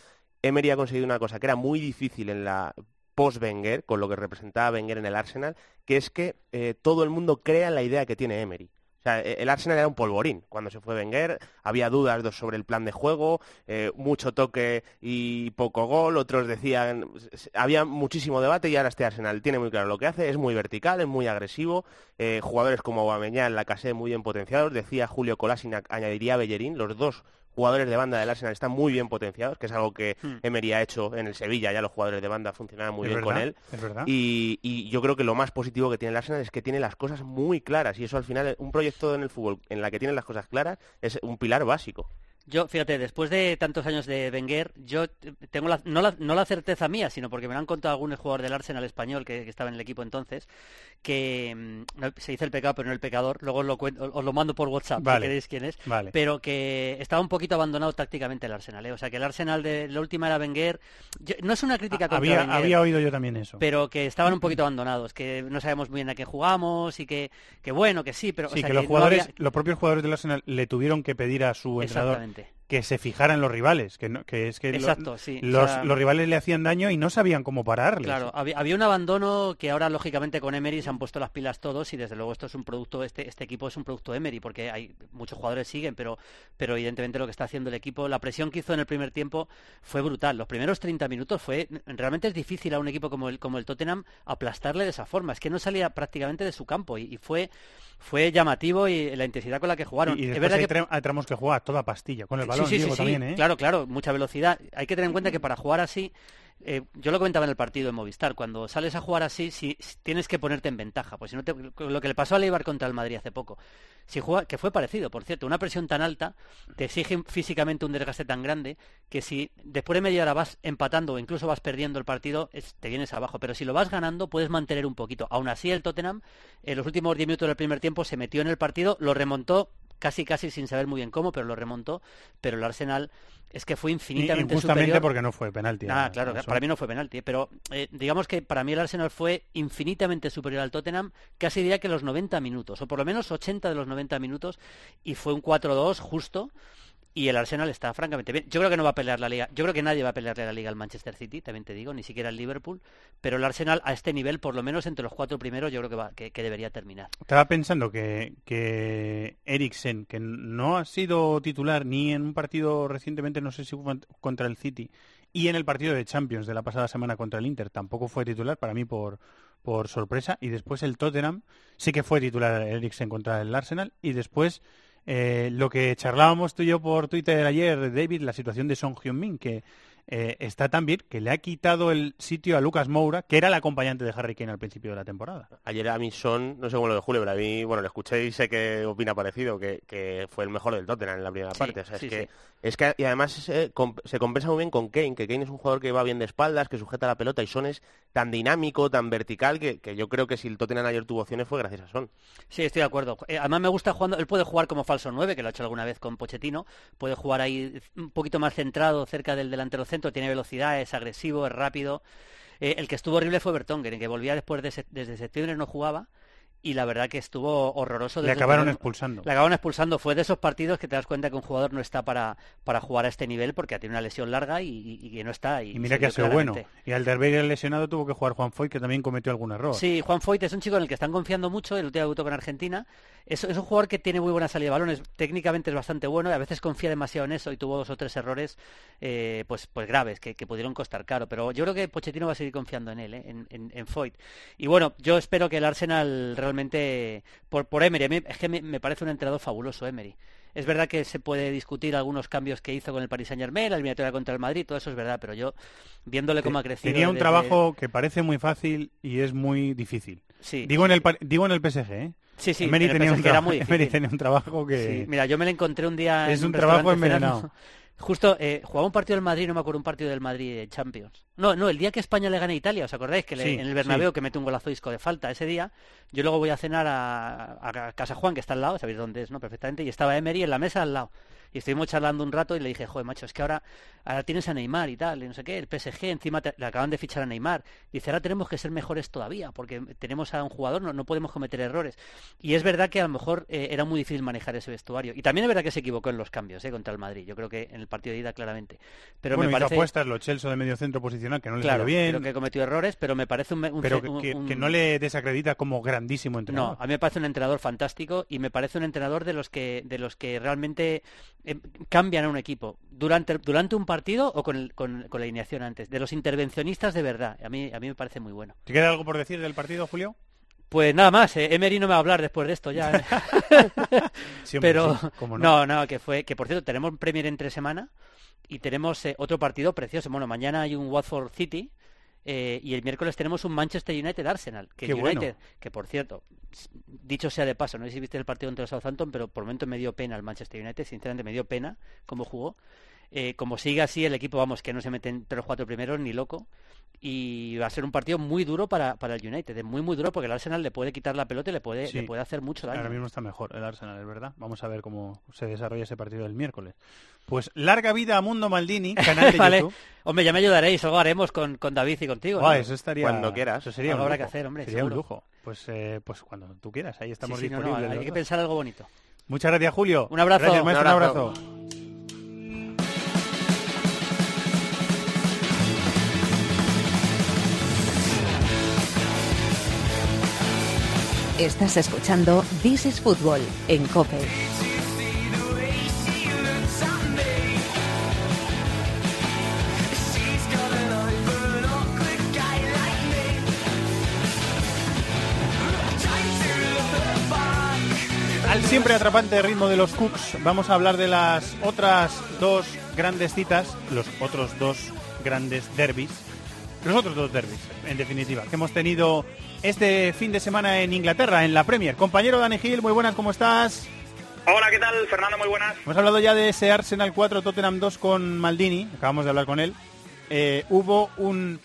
Emery ha conseguido una cosa que era muy difícil en la post-Wenger, con lo que representaba Wenger en el Arsenal, que es que eh, todo el mundo crea en la idea que tiene Emery. O sea, el Arsenal era un polvorín. Cuando se fue Wenger había dudas sobre el plan de juego, eh, mucho toque y poco gol. Otros decían, había muchísimo debate y ahora este Arsenal tiene muy claro lo que hace. Es muy vertical, es muy agresivo. Eh, jugadores como Aubameyang, Lacazette muy bien potenciados. Decía Julio Kolasinac, añadiría Bellerín. Los dos jugadores de banda del Arsenal están muy bien potenciados, que es algo que hmm. Emery ha hecho en el Sevilla, ya los jugadores de banda funcionaban muy es bien verdad, con él. Es verdad. Y, y, yo creo que lo más positivo que tiene el Arsenal es que tiene las cosas muy claras y eso al final, un proyecto en el fútbol en la que tienen las cosas claras es un pilar básico. Yo, fíjate, después de tantos años de Wenger, yo tengo la, no, la, no, la, certeza mía, sino porque me lo han contado algunos jugadores del Arsenal español que, que estaba en el equipo entonces, que no, se dice el pecado, pero no el pecador. Luego os lo, cuento, os lo mando por WhatsApp, vale. si queréis quién es. Vale. Pero que estaba un poquito abandonado tácticamente el Arsenal. ¿eh? O sea, que el Arsenal de la última era Wenger. Yo, no es una crítica contra había, Wenger, había oído yo también eso. Pero que estaban un poquito abandonados, que no sabemos muy bien a qué jugamos y que, que bueno, que sí, pero. Sí, o sea, que, los no jugadores, había... los propios jugadores del Arsenal le tuvieron que pedir a su entrenador que se fijara en los rivales, que, no, que es que Exacto, lo, sí. los, o sea, los, rivales le hacían daño y no sabían cómo pararles. Claro, había, había, un abandono que ahora lógicamente con Emery se han puesto las pilas todos y desde luego esto es un producto, este, este equipo es un producto Emery porque hay muchos jugadores siguen, pero, pero evidentemente lo que está haciendo el equipo, la presión que hizo en el primer tiempo fue brutal. Los primeros 30 minutos fue, realmente es difícil a un equipo como el, como el Tottenham aplastarle de esa forma, es que no salía prácticamente de su campo y, y fue fue llamativo y la intensidad con la que jugaron. Y, y es verdad hay, que hay tramos que jugar toda pastilla, con el balón, sí, sí, Diego, sí, también, ¿eh? Claro, claro, mucha velocidad. Hay que tener en cuenta que para jugar así, eh, yo lo comentaba en el partido de Movistar, cuando sales a jugar así, si, si tienes que ponerte en ventaja, pues si no te, lo que le pasó a Leibar contra el Madrid hace poco, si juega, que fue parecido, por cierto, una presión tan alta te exige físicamente un desgaste tan grande que si después de media hora vas empatando o incluso vas perdiendo el partido, es, te vienes abajo, pero si lo vas ganando puedes mantener un poquito. Aún así el Tottenham en los últimos 10 minutos del primer tiempo se metió en el partido, lo remontó casi casi sin saber muy bien cómo, pero lo remontó, pero el Arsenal es que fue infinitamente Injustamente superior. porque no fue penalti. Ah, claro, para mí no fue penalti, pero eh, digamos que para mí el Arsenal fue infinitamente superior al Tottenham, casi diría que los 90 minutos, o por lo menos 80 de los 90 minutos, y fue un 4-2 justo, y el Arsenal está francamente bien. Yo creo que no va a pelear la liga. Yo creo que nadie va a pelearle la liga al Manchester City, también te digo, ni siquiera el Liverpool. Pero el Arsenal a este nivel, por lo menos entre los cuatro primeros, yo creo que, va, que, debería terminar. Estaba pensando que, que Eriksen, que no ha sido titular ni en un partido recientemente, no sé si contra el City, y en el partido de Champions de la pasada semana contra el Inter, tampoco fue titular para mí por, por sorpresa. Y después el Tottenham sí que fue titular Eriksen contra el Arsenal. Y después eh, lo que charlábamos tú y yo por Twitter ayer, David, la situación de Son Heung-min, que eh, está tan bien que le ha quitado el sitio a Lucas Moura, que era el acompañante de Harry Kane al principio de la temporada. Ayer a mí son, no sé cómo lo de Julio, pero a mí, bueno, lo escuché y sé que opina parecido, que, que fue el mejor del Tottenham en la primera Sí, parte. O sea, sí, es, que, sí. es que, y además se compensa muy bien con Kane, que Kane es un jugador que va bien de espaldas, que sujeta la pelota y Son es tan dinámico, tan vertical, que, que yo creo que si el Tottenham ayer tuvo opciones fue gracias a Son. Sí, estoy de acuerdo. Eh, además me gusta jugando, él puede jugar como falso 9, que lo ha hecho alguna vez con Pochettino, puede jugar ahí un poquito más centrado cerca del delantero centro, tiene velocidad, es agresivo, es rápido. Eh, el que estuvo horrible fue Bertongen, que volvía después de desde septiembre no jugaba y la verdad que estuvo horroroso. Le el acabaron expulsando. Le acabaron expulsando. Fue de esos partidos que te das cuenta que un jugador no está para, para jugar a este nivel porque tiene una lesión larga y, que no está. Y, Y mira que ha sido bueno. Y al Derbeir lesionado tuvo que jugar Juan Foy, que también cometió algún error. Sí, Juan Foyt es un chico en el que están confiando mucho, el último debutó con Argentina. Es, es un jugador que tiene muy buena salida de balones, técnicamente es bastante bueno y a veces confía demasiado en eso y tuvo dos o tres errores eh, pues, pues graves que, que pudieron costar caro. Pero yo creo que Pochettino va a seguir confiando en él, eh, en, en, en Foyt. Y bueno, yo espero que el Arsenal realmente, por, por Emery, a mí es que me, me parece un entrenador fabuloso Emery. Es verdad que se puede discutir algunos cambios que hizo con el Paris Saint Germain, la eliminatoria contra el Madrid, todo eso es verdad, pero yo, viéndole cómo ha crecido... Tenía un desde- trabajo que parece muy fácil y es muy difícil. Sí. Digo en el digo en el PSG, ¿eh? Sí, sí, Emery tenía, un PSG era trabajo, muy <laughs> Emery tenía un trabajo que Sí, mira, yo me lo encontré un día es en un un trabajo envenenado. cenando. Justo eh, jugaba un partido del Madrid, no me acuerdo un partido del Madrid de Champions. No, no, el día que España le gana a Italia, ¿os acordáis? Que le- Sí, en el Bernabéu sí. que mete un golazo disco de falta ese día. Yo luego voy a cenar a, a Casa Juan, que está al lado, sabéis dónde es, ¿no? Perfectamente. Y estaba Emery en la mesa al lado. Y estuvimos charlando un rato y le dije, joder, macho, es que ahora, ahora tienes a Neymar y tal, y no sé qué, el PSG, encima te- le acaban de fichar a Neymar. Dice, ahora tenemos que ser mejores todavía, porque tenemos a un jugador, no, no podemos cometer errores. Y es verdad que a lo mejor eh, era muy difícil manejar ese vestuario. Y también es verdad que se equivocó en los cambios, eh, contra el Madrid. Yo creo que en el partido de ida, claramente. Pero bueno, me parece... apuestas lo Chelsea de medio centro posicional, que no le Claro, bien. creo que cometió errores, pero me parece un... un- pero que, un- que no le desacredita como grandísimo entrenador. no, a mí me parece un entrenador fantástico y me parece un entrenador de los que de los que realmente cambian a un equipo durante durante un partido o con, el- con, con la alineación antes, de los intervencionistas de verdad. A mí a mí me parece muy bueno. ¿Te queda algo por decir del partido, Julio? Pues nada más, eh, Emery no me va a hablar después de esto ya. ¿eh? <laughs> Sí, hombre, Pero sí, no. no, no, que fue que por cierto tenemos Premier entre semana y tenemos eh, otro partido precioso. Bueno, mañana hay un Watford City eh, y el miércoles tenemos un Manchester United Arsenal, que Qué el United, bueno. que por cierto, dicho sea de paso, no sé si viste el partido contra el Southampton, pero por momento me dio pena el Manchester United, sinceramente me dio pena cómo jugó. Eh, como siga así el equipo, vamos, que no se meten entre los cuatro primeros ni loco. Y va a ser un partido muy duro para, para el United, es muy muy duro porque el Arsenal le puede quitar la pelota y le puede, Sí. le puede hacer mucho daño. Ahora mismo está mejor el Arsenal, es verdad. Vamos a ver cómo se desarrolla ese partido del miércoles. Pues larga vida a Mundo Maldini, <laughs> canal de vale. YouTube. Hombre, ya me ayudaréis, algo haremos con, con David y contigo. eso estaría Cuando quieras. Eso sería Algo un habrá lujo. que hacer, hombre, Sería un seguro. lujo. Pues, eh, pues cuando tú quieras, ahí estamos Sí, sí, no, no, disponibles. hay que pensar algo bonito. Muchas gracias, Julio. Un abrazo. Gracias, maestro, Un abrazo. Estás escuchando This is Football en Cope. Al siempre atrapante ritmo de los Cooks, vamos a hablar de las otras dos grandes citas, los otros dos grandes derbis, los otros dos derbis, en definitiva, que hemos tenido este fin de semana en Inglaterra, en la Premier. Compañero Dani Gil, muy buenas, ¿cómo estás? Hola, ¿qué tal? Fernando, muy buenas. Hemos hablado ya de ese Arsenal 4, Tottenham 2 con Maldini, acabamos de hablar con él. Eh, hubo un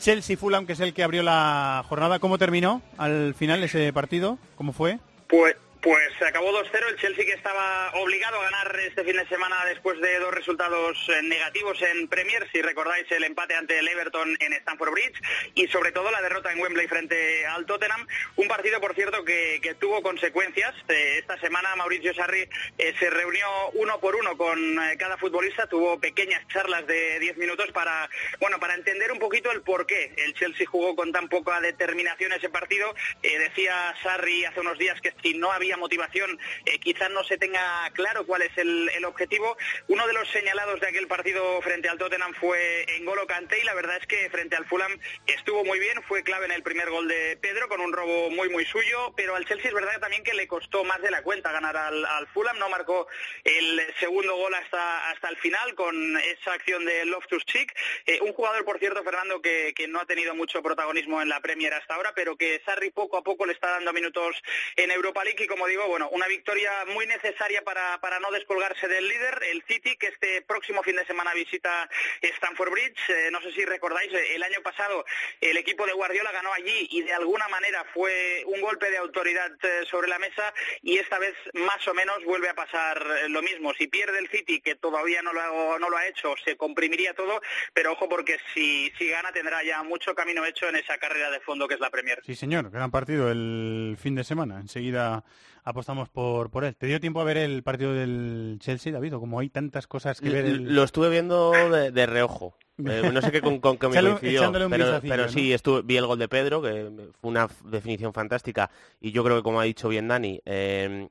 Chelsea-Fulham, que es el que abrió la jornada. ¿Cómo terminó al final ese partido? ¿Cómo fue? Pues, pues se acabó 2-0. El Chelsea que estaba obligado a ganar este fin de semana después de dos resultados eh, negativos en Premier. Si recordáis el empate ante el Everton en Stamford Bridge y sobre todo la derrota en Wembley frente al Tottenham. Un partido, por cierto, que, tuvo consecuencias. Eh, esta semana Mauricio Sarri eh, se reunió uno por uno con cada futbolista. Tuvo pequeñas charlas de 10 minutos para, bueno, para entender un poquito el por qué el Chelsea jugó con tan poca determinación ese partido. Decía Sarri hace unos días que si no había motivación, eh, quizás no se tenga claro cuál es el, objetivo. Uno de los señalados de aquel partido frente al Tottenham fue Engolo Kanté y la verdad es que frente al Fulham estuvo muy bien, fue clave en el primer gol de Pedro con un robo muy muy suyo, pero al Chelsea es verdad también que le costó más de la cuenta ganar al, al Fulham, no marcó el segundo gol hasta, hasta el final con esa acción de Loftus Cheek, eh, un jugador por cierto Fernando que, que no ha tenido mucho protagonismo en la Premier hasta ahora, pero que Sarri poco a poco le está dando minutos en Europa League y como digo, bueno, una victoria muy necesaria para, para no descolgarse del líder, el City, que este próximo fin de semana visita Stamford Bridge. Eh, no sé si recordáis, eh, el año pasado el equipo de Guardiola ganó allí y de alguna manera fue un golpe de autoridad eh, sobre la mesa y esta vez más o menos vuelve a pasar lo mismo. Si pierde el City, que todavía no lo, no lo ha hecho, se comprimiría todo, pero ojo porque si, si gana tendrá ya mucho camino hecho en esa carrera de fondo que es la Premier. Sí, señor, gran partido el fin de semana. Enseguida apostamos por, por él. ¿Te dio tiempo a ver el partido del Chelsea, David? O como hay tantas cosas que ver. El... Lo estuve viendo de, de reojo. Eh, no sé qué con, con qué me <laughs> coincidió, pero, pero sí, estuve, vi el gol de Pedro, que fue una definición fantástica, y yo creo que, como ha dicho bien Dani, eh,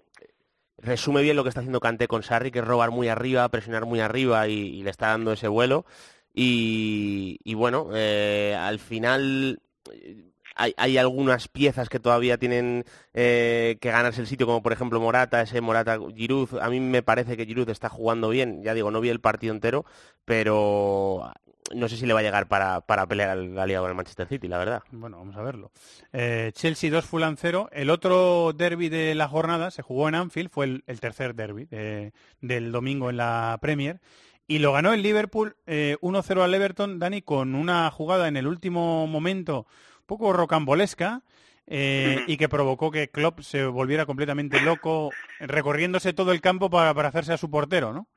resume bien lo que está haciendo Kanté con Sarri, que es robar muy arriba, presionar muy arriba, y, y le está dando ese vuelo. Y, y bueno, eh, al final hay, hay, algunas piezas que todavía tienen eh, que ganarse el sitio, como por ejemplo Morata, ese Morata Giroud. A mí me parece que Giroud está jugando bien, ya digo, no vi el partido entero, pero no sé si le va a llegar para, para pelear la liga con el Manchester City, la verdad. Bueno, vamos a verlo. Eh, Chelsea 2, Fulham 0. El otro derby de la jornada se jugó en Anfield, fue el, tercer derby de, del domingo en la Premier. Y lo ganó el Liverpool eh, 1-0 al Everton, Dani, con una jugada en el último momento poco rocambolesca. Eh, y que provocó que Klopp se volviera completamente loco recorriéndose todo el campo para, para hacerse a su portero, ¿no?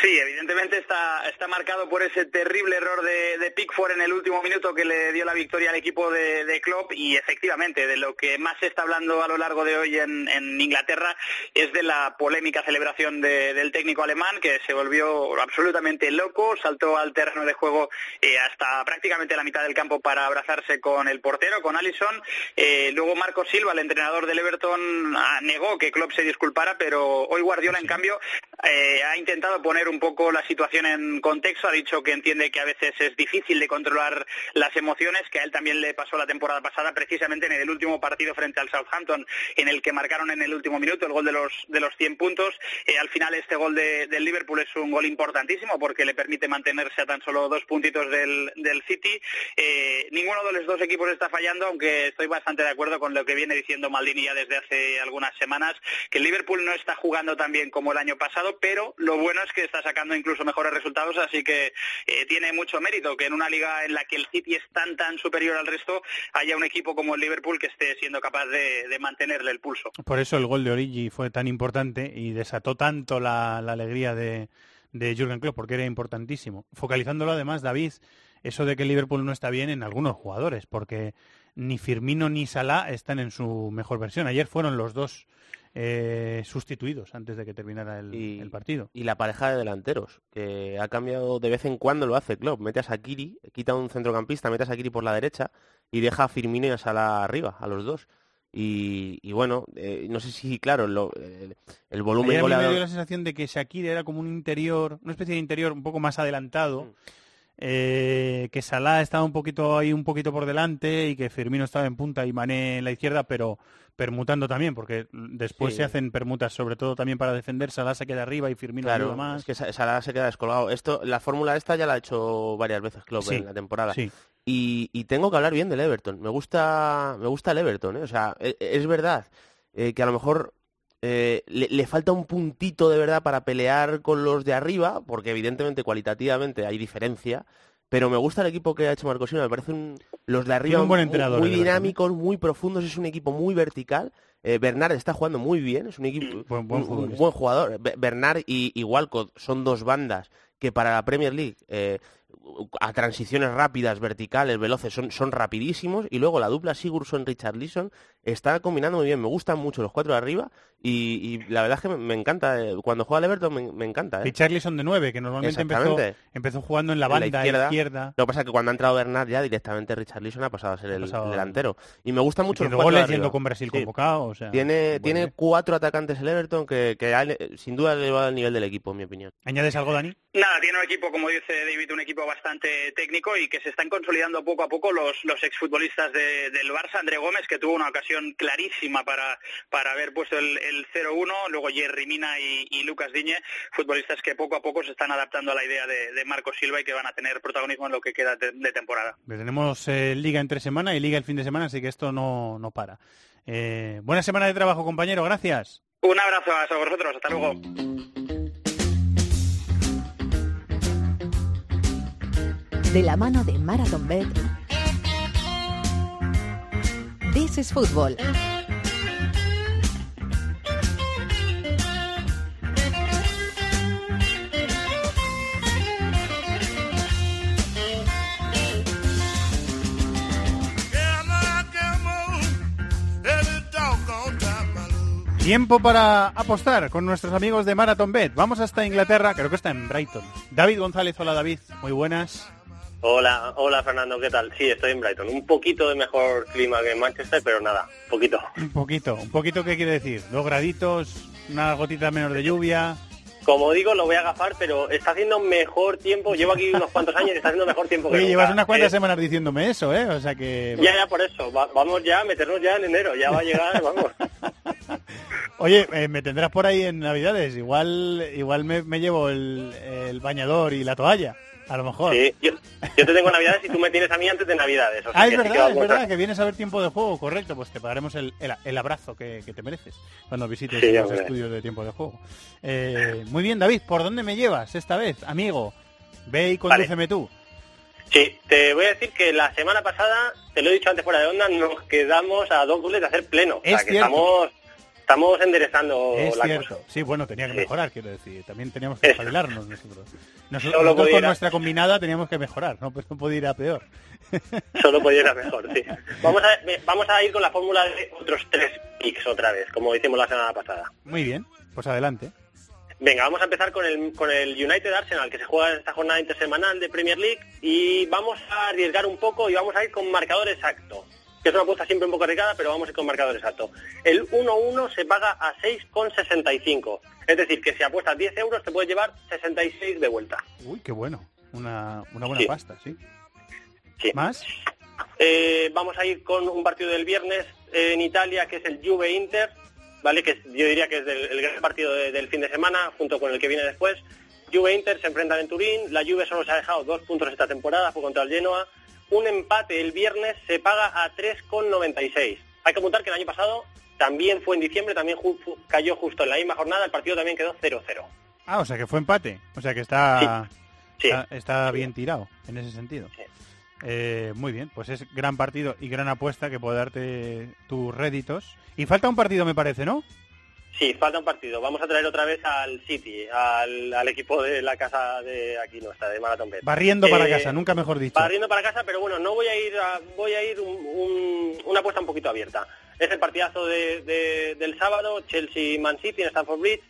Sí, evidentemente está, está marcado por ese terrible error de, de, Pickford en el último minuto que le dio la victoria al equipo de, de Klopp y efectivamente de lo que más se está hablando a lo largo de hoy en, en Inglaterra es de la polémica celebración de, del técnico alemán que se volvió absolutamente loco, saltó al terreno de juego eh, hasta prácticamente la mitad del campo para abrazarse con el portero, con Allison. Eh, luego Marco Silva, el entrenador del Everton, ah, negó que Klopp se disculpara, pero hoy Guardiola, en cambio, eh, ha intentado poner un poco la situación en contexto. Ha dicho que entiende que a veces es difícil de controlar las emociones, que a él también le pasó la temporada pasada, precisamente en el último partido frente al Southampton, en el que marcaron en el último minuto el gol de los, de los 100 puntos. Eh, al final este gol de, del Liverpool es un gol importantísimo porque le permite mantenerse a tan solo dos puntitos del, del City. Eh, ninguno de los dos equipos está fallando, aunque estoy bastante de acuerdo con lo que viene diciendo Maldini ya desde hace algunas semanas, que el Liverpool no está jugando tan bien como el año pasado, pero lo bueno es que está sacando incluso mejores resultados, así que eh, tiene mucho mérito que en una liga en la que el City es tan tan superior al resto haya un equipo como el Liverpool que esté siendo capaz de, mantenerle el pulso. Por eso el gol de Origi fue tan importante y desató tanto la, alegría de, de Jürgen Klopp, porque era importantísimo. Focalizándolo además, David, eso de que Liverpool no está bien en algunos jugadores, porque ni Firmino ni Salah están en su mejor versión. Ayer fueron los dos eh, sustituidos antes de que terminara el, y, el, partido. Y la pareja de delanteros, que ha cambiado de vez en cuando, lo hace Klopp. Mete a Sakiri, quita un centrocampista, mete a Sakiri por la derecha y deja a Firmino y a Salah arriba, a los dos. Y, y, bueno, eh, no sé si, claro, lo, el volumen Ayer goleador... me dio la sensación de que Shakira era como un interior, una especie de interior un poco más adelantado. Mm. Eh, que Salah estaba un poquito ahí un poquito por delante y que Firmino estaba en punta y Mané en la izquierda, pero permutando también, porque después Sí. se hacen permutas, sobre todo también para defender, Salah se queda arriba y Firmino Claro, más. es que Sa- Salah se queda descolgado. Esto, la fórmula esta ya la ha hecho varias veces Klopp Sí, en la temporada. sí. Y, y tengo que hablar bien del Everton. Me gusta, me gusta el Everton, ¿eh? O sea, e- es, verdad eh, que a lo mejor eh, le, le falta un puntito de verdad para pelear con los de arriba, porque evidentemente cualitativamente hay diferencia. Pero me gusta el equipo que ha hecho Marcosino, me parecen los de arriba un buen muy Everton, ¿eh? dinámicos, muy profundos, es un equipo muy vertical. Eh, Bernard está jugando muy bien, es un equipo <clears throat> Buen- buen un- buen jugador. Be- Bernard y, y Walcott son dos bandas que para la Premier League eh, a transiciones rápidas, verticales, veloces, son, son rapidísimos. Y luego la dupla Sigurdsson-Richard Leeson está combinando muy bien. Me gustan mucho los cuatro de arriba y, y la verdad es que me, me encanta. eh, Cuando juega el Everton me, me encanta. ¿eh? Richarlison de 9, que normalmente empezó, empezó jugando en la En la banda izquierda. izquierda. Lo que pasa es que cuando ha entrado Bernat ya directamente Richard Leeson ha pasado a ser el, pasado- delantero. Y me gusta mucho los goles yendo con Brasil Sí. convocado. O sea, Tiene, buen tiene cuatro atacantes el Everton que, que ha- sin duda ha elevado el nivel del equipo, en mi opinión. ¿Añades algo, Dani? Nada, tiene un equipo, como dice David, un equipo bastante técnico y que se están consolidando poco a poco los, los exfutbolistas de- del Barça. André Gómez, que tuvo una ocasión clarísima para, para haber puesto el, el 0-1, luego Jerry Mina y, y Lucas Diñe, futbolistas que poco a poco se están adaptando a la idea de, de Marco Silva y que van a tener protagonismo en lo que queda de, de temporada. Pues tenemos eh, liga entre semana y liga el fin de semana, así que esto no, no para. Eh, buena semana de trabajo, compañero. Gracias. Un abrazo a vosotros, hasta luego. De la mano de Marathon Bet. This is Football. Tiempo para apostar con nuestros amigos de Marathon Bet. Vamos hasta Inglaterra, creo que está en Brighton. David González, hola David, muy buenas. Hola, hola Fernando, ¿qué tal? Sí, estoy en Brighton. Un poquito de mejor clima que en Manchester, pero nada, poquito. Un poquito, un poquito, ¿qué quiere decir? Dos graditos, una gotita menos de lluvia. Como digo, lo voy a agafar, pero está haciendo mejor tiempo. Llevo aquí unos cuantos años y está haciendo mejor tiempo que Oye, nunca. llevas unas cuantas Eh, semanas diciéndome eso, ¿eh? O sea que... Ya, ya, por eso. Va- vamos ya a meternos ya en enero. Ya va a llegar, vamos. <laughs> Oye, eh, me tendrás por ahí en Navidades. Igual igual me, me llevo el, el bañador y la toalla. A lo mejor. Sí, yo, yo te tengo Navidades y tú me tienes a mí antes de Navidades. o sea Ah, es sí verdad, es verdad, que vienes a ver tiempo de juego, correcto. Pues te pagaremos el, el- el abrazo que, que te mereces cuando visites Sí, los estudios de tiempo de juego. Eh, muy bien, David, ¿por dónde me llevas esta vez, amigo? Ve y condúceme tú. Sí, te voy a decir que la semana pasada, te lo he dicho antes fuera de onda, nos quedamos a dos goles de hacer pleno. o sea, Es que cierto. estamos, estamos enderezando Es la cierto. cosa. Sí, bueno, tenía que Sí. mejorar, quiero decir. También teníamos que espabilarnos nosotros. Solo nosotros con nuestra combinada teníamos que mejorar, no, pues no podía ir a peor. <laughs> Solo podía ir a mejor, sí. Vamos a, vamos a ir con la fórmula de otros tres picks otra vez, como hicimos la semana pasada. Muy bien, pues adelante. Venga, vamos a empezar con el, con el United Arsenal, que se juega en esta jornada intersemanal de Premier League, y vamos a arriesgar un poco y vamos a ir con marcador exacto, que es una apuesta siempre un poco arriesgada, pero vamos a ir con marcador exacto. El 1-1 se paga a 6,65, es decir, que si apuestas 10 euros te puedes llevar 66 de vuelta. Uy, qué bueno. Una, una buena Sí. pasta, sí. Sí. ¿Más? Eh, vamos a ir con un partido del viernes en Italia, que es el Juve-Inter, ¿vale? Que yo diría que es del- el gran partido de- del fin de semana, junto con el que viene después. Juve-Inter se enfrentan en Turín, la Juve solo se ha dejado dos puntos esta temporada, fue contra el Genoa. Un empate el viernes se paga a 3,96. Hay que apuntar que el año pasado también fue en diciembre, también ju- cayó justo en la misma jornada, el partido también quedó 0-0. Ah, o sea que fue empate. O sea que está, Sí. está, está bien tirado en ese sentido. Eh, muy bien, pues es gran partido y gran apuesta que puede darte tus réditos. Y falta un partido, me parece, ¿no? Sí, falta un partido. Vamos a traer otra vez al City, al, al equipo de la casa de aquí nuestra, de Marathon Bet. Barriendo para Eh, casa, nunca mejor dicho. Barriendo para casa, pero bueno, no voy a ir a, voy a ir un- un- una apuesta un poquito abierta. Es el partidazo de- de- del sábado, Chelsea-Man City en Stamford Bridge.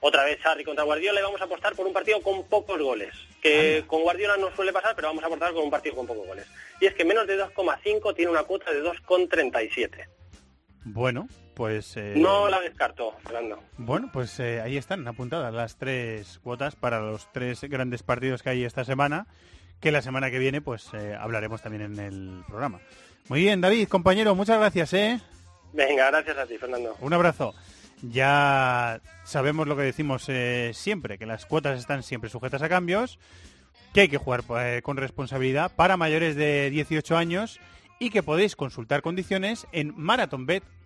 Otra vez Sarri contra Guardiola y vamos a apostar por un partido con pocos goles. Que con Guardiola no suele pasar, pero vamos a apostar con un partido con pocos goles. Y es que menos de 2,5 tiene una cuota de 2,37. Bueno, pues... eh, No la descarto, Fernando. Bueno, pues eh, ahí están apuntadas las tres cuotas para los tres grandes partidos que hay esta semana, que la semana que viene pues eh, hablaremos también en el programa. Muy bien, David, compañero, muchas gracias, ¿eh? Venga, gracias a ti, Fernando. Un abrazo. Ya sabemos lo que decimos siempre, que las cuotas están siempre sujetas a cambios, que hay que jugar con responsabilidad para mayores de 18 años y que podéis consultar condiciones en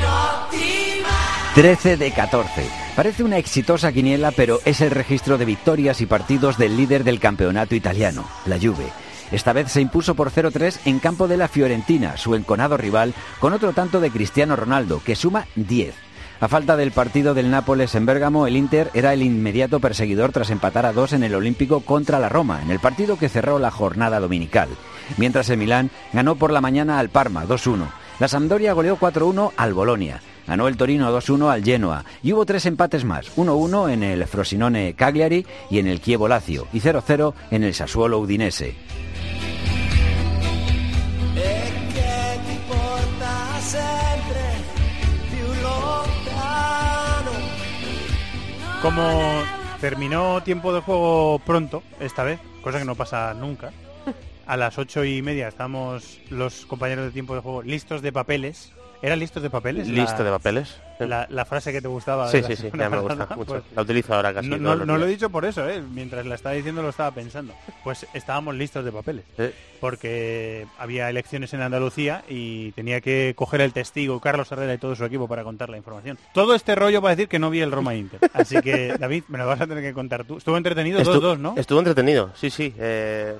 Notti 13 de 14. Parece una exitosa quiniela, pero es el registro de victorias y partidos del líder del campeonato italiano, la Juve. Esta vez se impuso por 0-3 en campo de la Fiorentina, su enconado rival, con otro tanto de Cristiano Ronaldo, que suma 10. A falta del partido del Nápoles en Bérgamo, el Inter era el inmediato perseguidor tras empatar a dos en el Olímpico contra la Roma, en el partido que cerró la jornada dominical. Mientras el Milán ganó por la mañana al Parma 2-1. La Sampdoria goleó 4-1 al Bolonia. Ganó el Torino 2-1 al Genoa y hubo tres empates más, 1-1 en el Frosinone Cagliari y en el Chievo Lazio y 0-0 en el Sassuolo Udinese. Como terminó tiempo de juego pronto, esta vez, cosa que no pasa nunca, a las ocho y media estamos los compañeros de tiempo de juego listos de papeles. ¿Eran listos de papeles? Listo de papeles. La, la frase que te gustaba. Sí, sí, sí, ya me gusta mucho. pues, La utilizo ahora casi. No, no- lo he dicho por eso, ¿eh? mientras la estaba diciendo lo estaba pensando. Pues estábamos listos de papeles. Porque había elecciones en Andalucía y tenía que coger el testigo Carlos Herrera y todo su equipo para contar la información. Todo este rollo para decir que no vi el Roma Inter. Así que, <laughs> David, me lo vas a tener que contar tú. Estuvo entretenido, Estu- 2-2, ¿no? Estuvo entretenido, sí, sí. eh,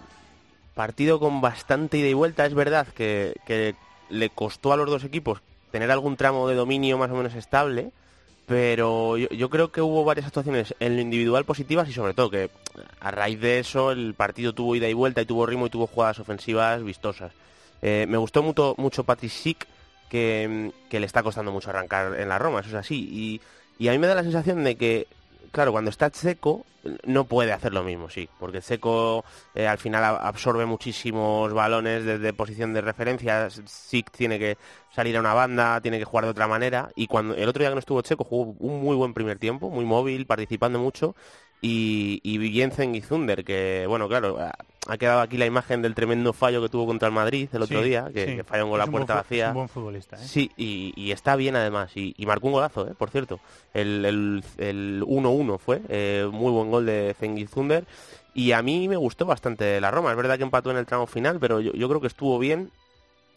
partido con bastante ida y vuelta. Es verdad que, que le costó a los dos equipos tener algún tramo de dominio más o menos estable, pero yo, creo que hubo varias actuaciones en lo individual positivas y sobre todo que a raíz de eso el partido tuvo ida y vuelta y tuvo ritmo y tuvo jugadas ofensivas vistosas. Eh, me gustó mucho, mucho Patrick que, que le está costando mucho arrancar en la Roma, eso es así. Y, y a mí me da la sensación de que, claro, cuando está Seco no puede hacer lo mismo, sí, porque Seco eh, al final absorbe muchísimos balones desde posición de referencia, Sik tiene que salir a una banda, tiene que jugar de otra manera, y cuando el otro día que no estuvo Checo jugó un muy buen primer tiempo, muy móvil, participando mucho, y, y Jensen y Zunder, que bueno, claro, ha, quedado aquí la imagen del tremendo fallo que tuvo contra el Madrid el otro Sí, día, que, sí. que falla un gol Es a un buen puerta vacía. es un buen futbolista, ¿eh? Sí, y, y está bien además, y, y marcó un golazo, ¿eh? por cierto. El el- el 1-1 fue, eh, muy buen gol de Zengi Zunder, y a mí me gustó bastante la Roma. Es verdad que empató en el tramo final, pero yo, yo creo que estuvo bien.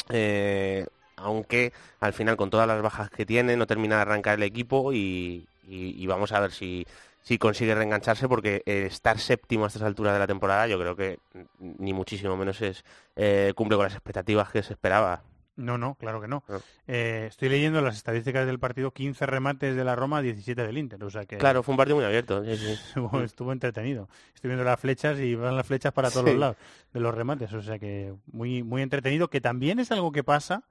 eh, aunque al final con todas las bajas que tiene no termina de arrancar el equipo y, y- y vamos a ver si, si consigue reengancharse porque eh, estar séptimo a estas alturas de la temporada yo creo que ni muchísimo menos es eh, cumple con las expectativas que se esperaba. No, no, claro que no. Eh, estoy leyendo las estadísticas del partido, 15 remates de la Roma, 17 del Inter, o sea que... Claro, fue un partido muy abierto. sí, sí. <laughs> estuvo, estuvo entretenido. Estoy viendo las flechas y van las flechas para todos Sí. los lados de los remates, o sea que muy muy entretenido, que también es algo que pasa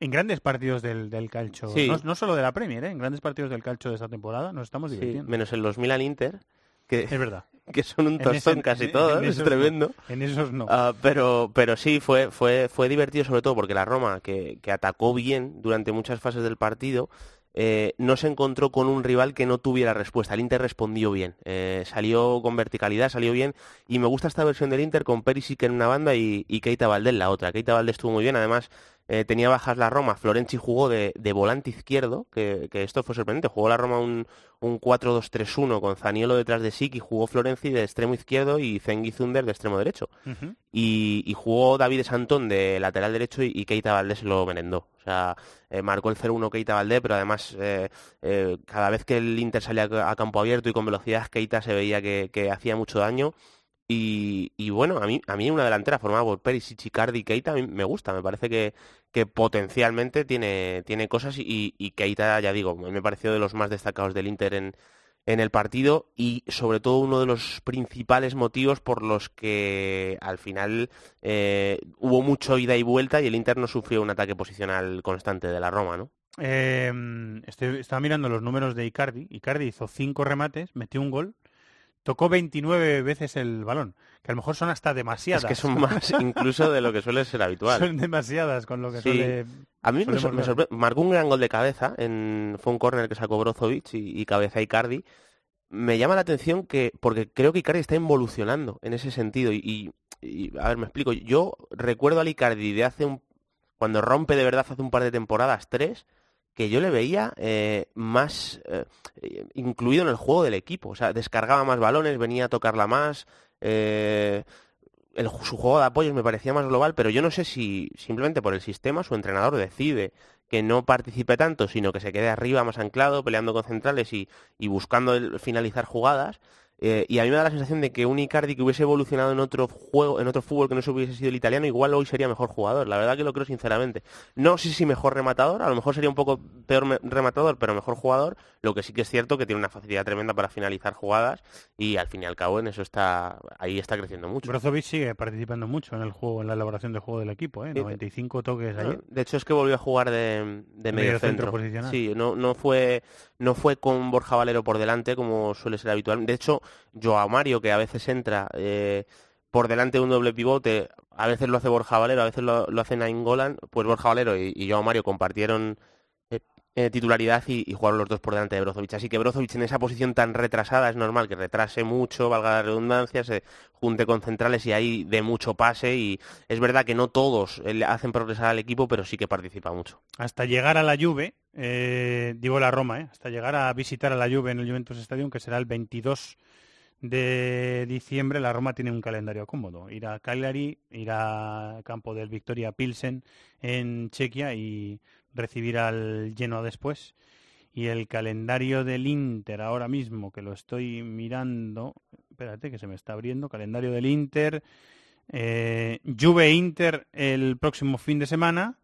en grandes partidos del, del calcio, Sí. no, no solo de la Premier, ¿eh? en grandes partidos del calcio de esta temporada nos estamos Sí, divirtiendo. menos en los Milan Inter, que, Es verdad. <laughs> que son un tostón ese- casi en- todos, en es tremendo. no, en esos no. Ah, pero, pero sí, fue, fue, fue divertido sobre todo porque la Roma, que, que atacó bien durante muchas fases del partido, eh, no se encontró con un rival que no tuviera respuesta. El Inter respondió bien, eh, salió con verticalidad, salió bien, y me gusta esta versión del Inter con Perisic en una banda y, y Keita Valdés en la otra. Keita Valdés estuvo muy bien, además eh, tenía bajas la Roma, Florenzi jugó de, de volante izquierdo, que, que esto fue sorprendente, jugó la Roma un, un 4-2-3-1 con Zaniolo detrás de Sic y jugó Florenzi de extremo izquierdo y Zengi Zunder de extremo derecho y, y jugó David Santón de lateral derecho y, y Keita Valdés lo merendó. O sea, eh, marcó el 0-1 Keita Valdés, pero además eh, cada vez que el Inter salía a a campo abierto y con velocidad, Keita se veía que, que hacía mucho daño. Y, bueno, a mí, a mí una delantera formada por Perisic, Icardi y Keita me gusta. Me parece que, que potencialmente tiene, tiene cosas y, y Keita, ya digo, me pareció de los más destacados del Inter en, en el partido y sobre todo uno de los principales motivos por los que al final eh, hubo mucho ida y vuelta y el Inter no sufrió un ataque posicional constante de la Roma, ¿no? Estoy, estaba mirando los números de Icardi. Icardi hizo 5 remates, metió un gol, tocó 29 veces el balón, que a lo mejor son hasta demasiadas. Es que son más <laughs> incluso de lo que suele ser habitual. Son demasiadas con lo que Sí. suele... A mí me, solemos sor- me ver. sorpre- marcó un gran gol de cabeza, en, fue un córner que sacó Brozovic y, y cabeza Icardi. Me llama la atención que, porque creo que Icardi está involucionando en ese sentido. Y, y- y, a ver, me explico. Yo recuerdo al Icardi de hace un, cuando rompe de verdad hace un par de temporadas, tres, que yo le veía eh, más eh, incluido en el juego del equipo. O sea, descargaba más balones, venía a tocarla más. eh, su juego de apoyos me parecía más global, pero yo no sé si simplemente por el sistema su entrenador decide que no participe tanto, sino que se quede arriba más anclado, peleando con centrales y, buscando finalizar jugadas. Eh, y a mí me da la sensación de que un Icardi que hubiese evolucionado en otro juego, en otro fútbol que no se hubiese sido el italiano, igual hoy sería mejor jugador. La verdad que lo creo sinceramente. No sé si mejor rematador, a lo mejor sería un poco peor rematador, pero mejor jugador. Lo que sí que es cierto que tiene una facilidad tremenda para finalizar jugadas y al fin y al cabo en eso está ahí está creciendo mucho. Brozovic sigue participando mucho en el juego, en la elaboración del juego del equipo, ¿eh? Sí, 95 toques ayer. De hecho es que volvió a jugar de, de medio Medio centro centro. posicional. Sí, no, no fue no fue con Borja Valero por delante como suele ser habitual. De hecho, Joao Mario, que a veces entra eh, por delante de un doble pivote, a veces lo hace Borja Valero, a veces lo, lo hace Nainggolan, pues Borja Valero y, y Joao Mario compartieron eh, titularidad y, y jugaron los dos por delante de Brozovic. Así que Brozovic en esa posición tan retrasada es normal que retrase mucho, valga la redundancia, se junte con centrales y ahí de mucho pase. Y es verdad que no todos eh, hacen progresar al equipo, pero sí que participa mucho. Hasta llegar a la Juve, eh, digo la Roma, hasta llegar a visitar a la Juve en el Juventus Stadium, que será el 22 de diciembre, la Roma tiene un calendario cómodo. Ir a Cagliari, ir a campo del Victoria Pilsen en Chequia y recibir al Genoa después. Y el calendario del Inter ahora mismo, que lo estoy mirando, espérate que se me está abriendo, calendario del Inter, eh, Juve Inter el próximo fin de semana,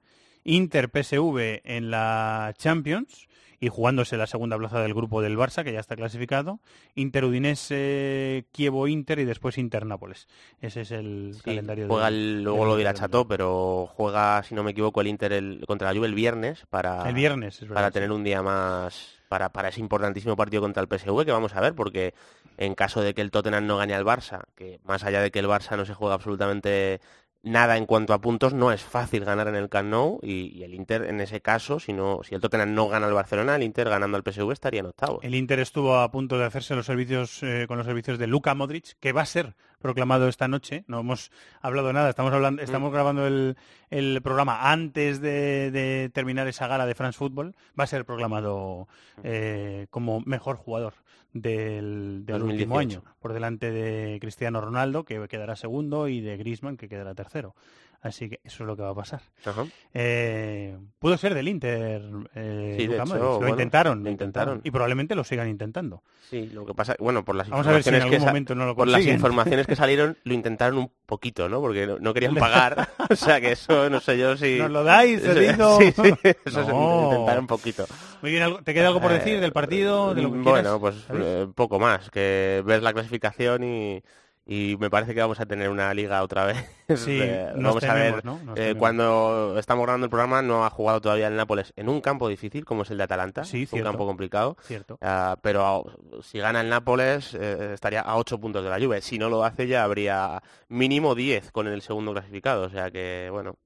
Inter PSV en la Champions y jugándose la segunda plaza del grupo del Barça, que ya está clasificado, Inter Udinese, Kievo Inter y después Inter Nápoles. Ese es el calendario Juega el- luego del lo dirá. Chato, pero juega, si no me equivoco, el Inter el- contra la Juve el viernes para, El viernes, verdad, para sí. tener un día más para, para ese importantísimo partido contra el PSV que vamos a ver, porque en caso de que el Tottenham no gane al Barça, que más allá de que el Barça no se juega absolutamente nada en cuanto a puntos, no es fácil ganar en el Camp y, el Inter en ese caso, si, no, si el Tottenham no gana al Barcelona, el Inter ganando al PSV estaría en octavo. El Inter estuvo a punto de hacerse los servicios eh, con los servicios de Luka Modric, que va a ser proclamado esta noche. No hemos hablado nada, estamos hablando, estamos grabando el, el programa antes de, de terminar esa gala de France Football. Va a ser proclamado eh, como mejor jugador del, del último 2018. año, por delante de Cristiano Ronaldo, que quedará segundo, y de Griezmann, que quedará tercero. Así que eso es lo que va a pasar. Ajá. Eh, pudo ser del Inter, eh, Sí, de hecho. Lo bueno, intentaron, lo intentaron. Y probablemente lo sigan intentando. Sí, lo que pasa, bueno, por las Vamos a ver si en que algún momento no lo por las informaciones que salieron lo intentaron un poquito, ¿no? Porque no, no querían pagar, <laughs> o sea que eso no sé yo si ¿Nos lo dais, <laughs> cedido? Sí, sí, eso se No. intentaron un poquito. Muy bien, ¿algo- ¿te queda algo por decir Eh, del partido? De lo que bueno, quieras? pues eh, poco más, que ver la clasificación y, y me parece que vamos a tener una liga otra vez. <laughs> Sí, Eh, nos vamos a ver, eh, cuando estamos grabando el programa no ha jugado todavía el Nápoles en un campo difícil como es el de Atalanta, Sí, un cierto. campo complicado. Cierto. Ah, pero a- si gana el Nápoles eh, estaría a 8 puntos de la Juve. Si no lo hace ya habría mínimo 10 con el segundo clasificado. O sea que, bueno,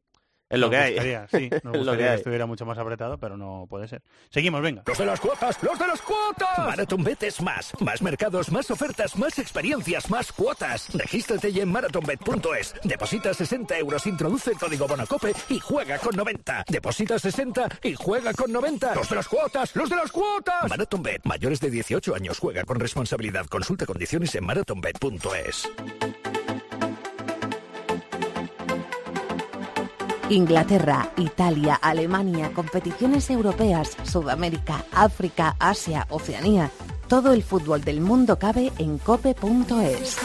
es lo Nos que hay. gustaría, sí, <laughs> nos Es lo gustaría que que, hay. estuviera mucho más apretado, pero no puede ser. Seguimos, venga. Los de las cuotas, los de las cuotas. MarathonBet es más. Más mercados, más ofertas, más experiencias, más cuotas. Regístrate ya en marathonbet.es. Deposita 60 euros, introduce el código Bonacope y juega con 90. Deposita 60 y juega con 90. Los de las cuotas, los de las cuotas. MarathonBet, mayores de 18 años, juega con responsabilidad. Consulta condiciones en marathonbet.es. Inglaterra, Italia, Alemania, competiciones europeas, Sudamérica, África, Asia, Oceanía. Todo el fútbol del mundo cabe en cope.es.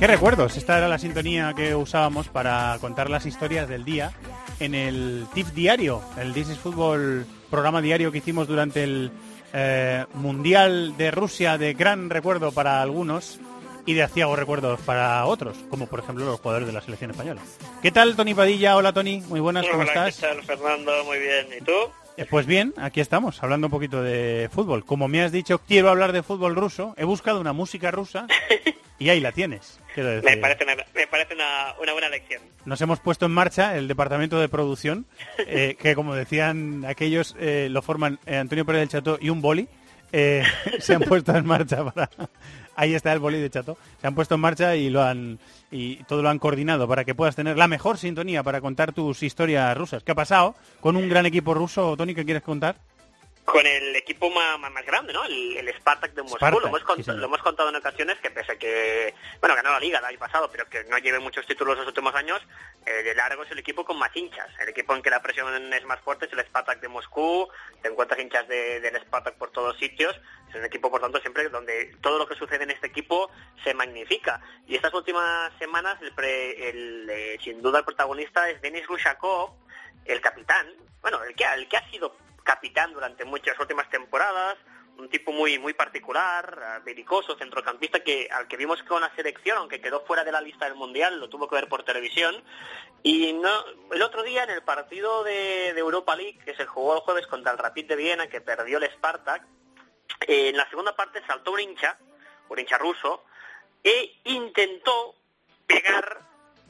Qué recuerdos, esta era la sintonía que usábamos para contar las historias del día en el TIFF diario, el This is Football programa diario que hicimos durante el eh, Mundial de Rusia de gran recuerdo para algunos y de aciago recuerdos para otros, como por ejemplo los jugadores de la selección española. ¿Qué tal, Tony Padilla? Hola, Tony. Muy buenas, ¿cómo Hola, estás? ¿qué tal, Fernando? Muy bien. ¿Y tú? Eh, Pues bien, aquí estamos, hablando un poquito de fútbol. Como me has dicho, quiero hablar de fútbol ruso. He buscado una música rusa <laughs> y ahí la tienes. Me parece, una, me parece una, una buena lección. Nos hemos puesto en marcha el departamento de producción, <laughs> eh, que como decían aquellos, eh, lo forman eh, Antonio Pérez del Chato y un boli. eh, <laughs> se han <laughs> puesto en marcha para... Ahí está el boli de Chato. Se han puesto en marcha y lo han y todo lo han coordinado para que puedas tener la mejor sintonía para contar tus historias rusas. ¿Qué ha pasado con un gran equipo ruso, Tony, que quieres contar? Con el equipo más, más grande, ¿no? El, el Spartak de Moscú. Spartak, lo, hemos sí, cont- señor. lo hemos contado en ocasiones que pese a que, bueno, ganó la liga el año pasado, pero que no lleve muchos títulos los últimos años, eh, de largo es el equipo con más hinchas. El equipo en que la presión es más fuerte es el Spartak de Moscú. Te encuentras hinchas de- del Spartak por todos sitios. Es un equipo, por tanto, siempre donde todo lo que sucede en este equipo se magnifica. Y estas últimas semanas, el pre- el, eh, sin duda, el protagonista es Denis Rushakov, el capitán, bueno, el que, el que ha sido capitán durante muchas últimas temporadas, un tipo muy muy particular, eh, belicoso, centrocampista que al que vimos con la selección, aunque quedó fuera de la lista del mundial, lo tuvo que ver por televisión. Y no, el otro día en el partido de, Europa League que se jugó el jueves contra el Rapid de Viena, que perdió el Spartak, eh, en la segunda parte saltó un hincha, un hincha ruso, e intentó pegar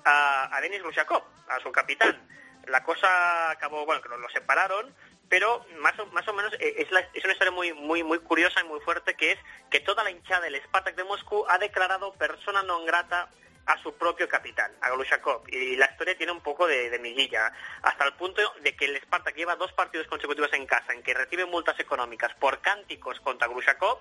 a, Denis Rushakov, a su capitán. La cosa acabó, bueno, que lo, lo separaron, pero más o, más o menos eh, es, la- es una historia muy, muy, muy curiosa y muy fuerte, que es que toda la hinchada del Spartak de Moscú ha declarado persona non grata a su propio capitán, a Glushakov. Y la historia tiene un poco de, de miguilla, hasta el punto de que el Spartak lleva dos partidos consecutivos en casa en que recibe multas económicas por cánticos contra Glushakov,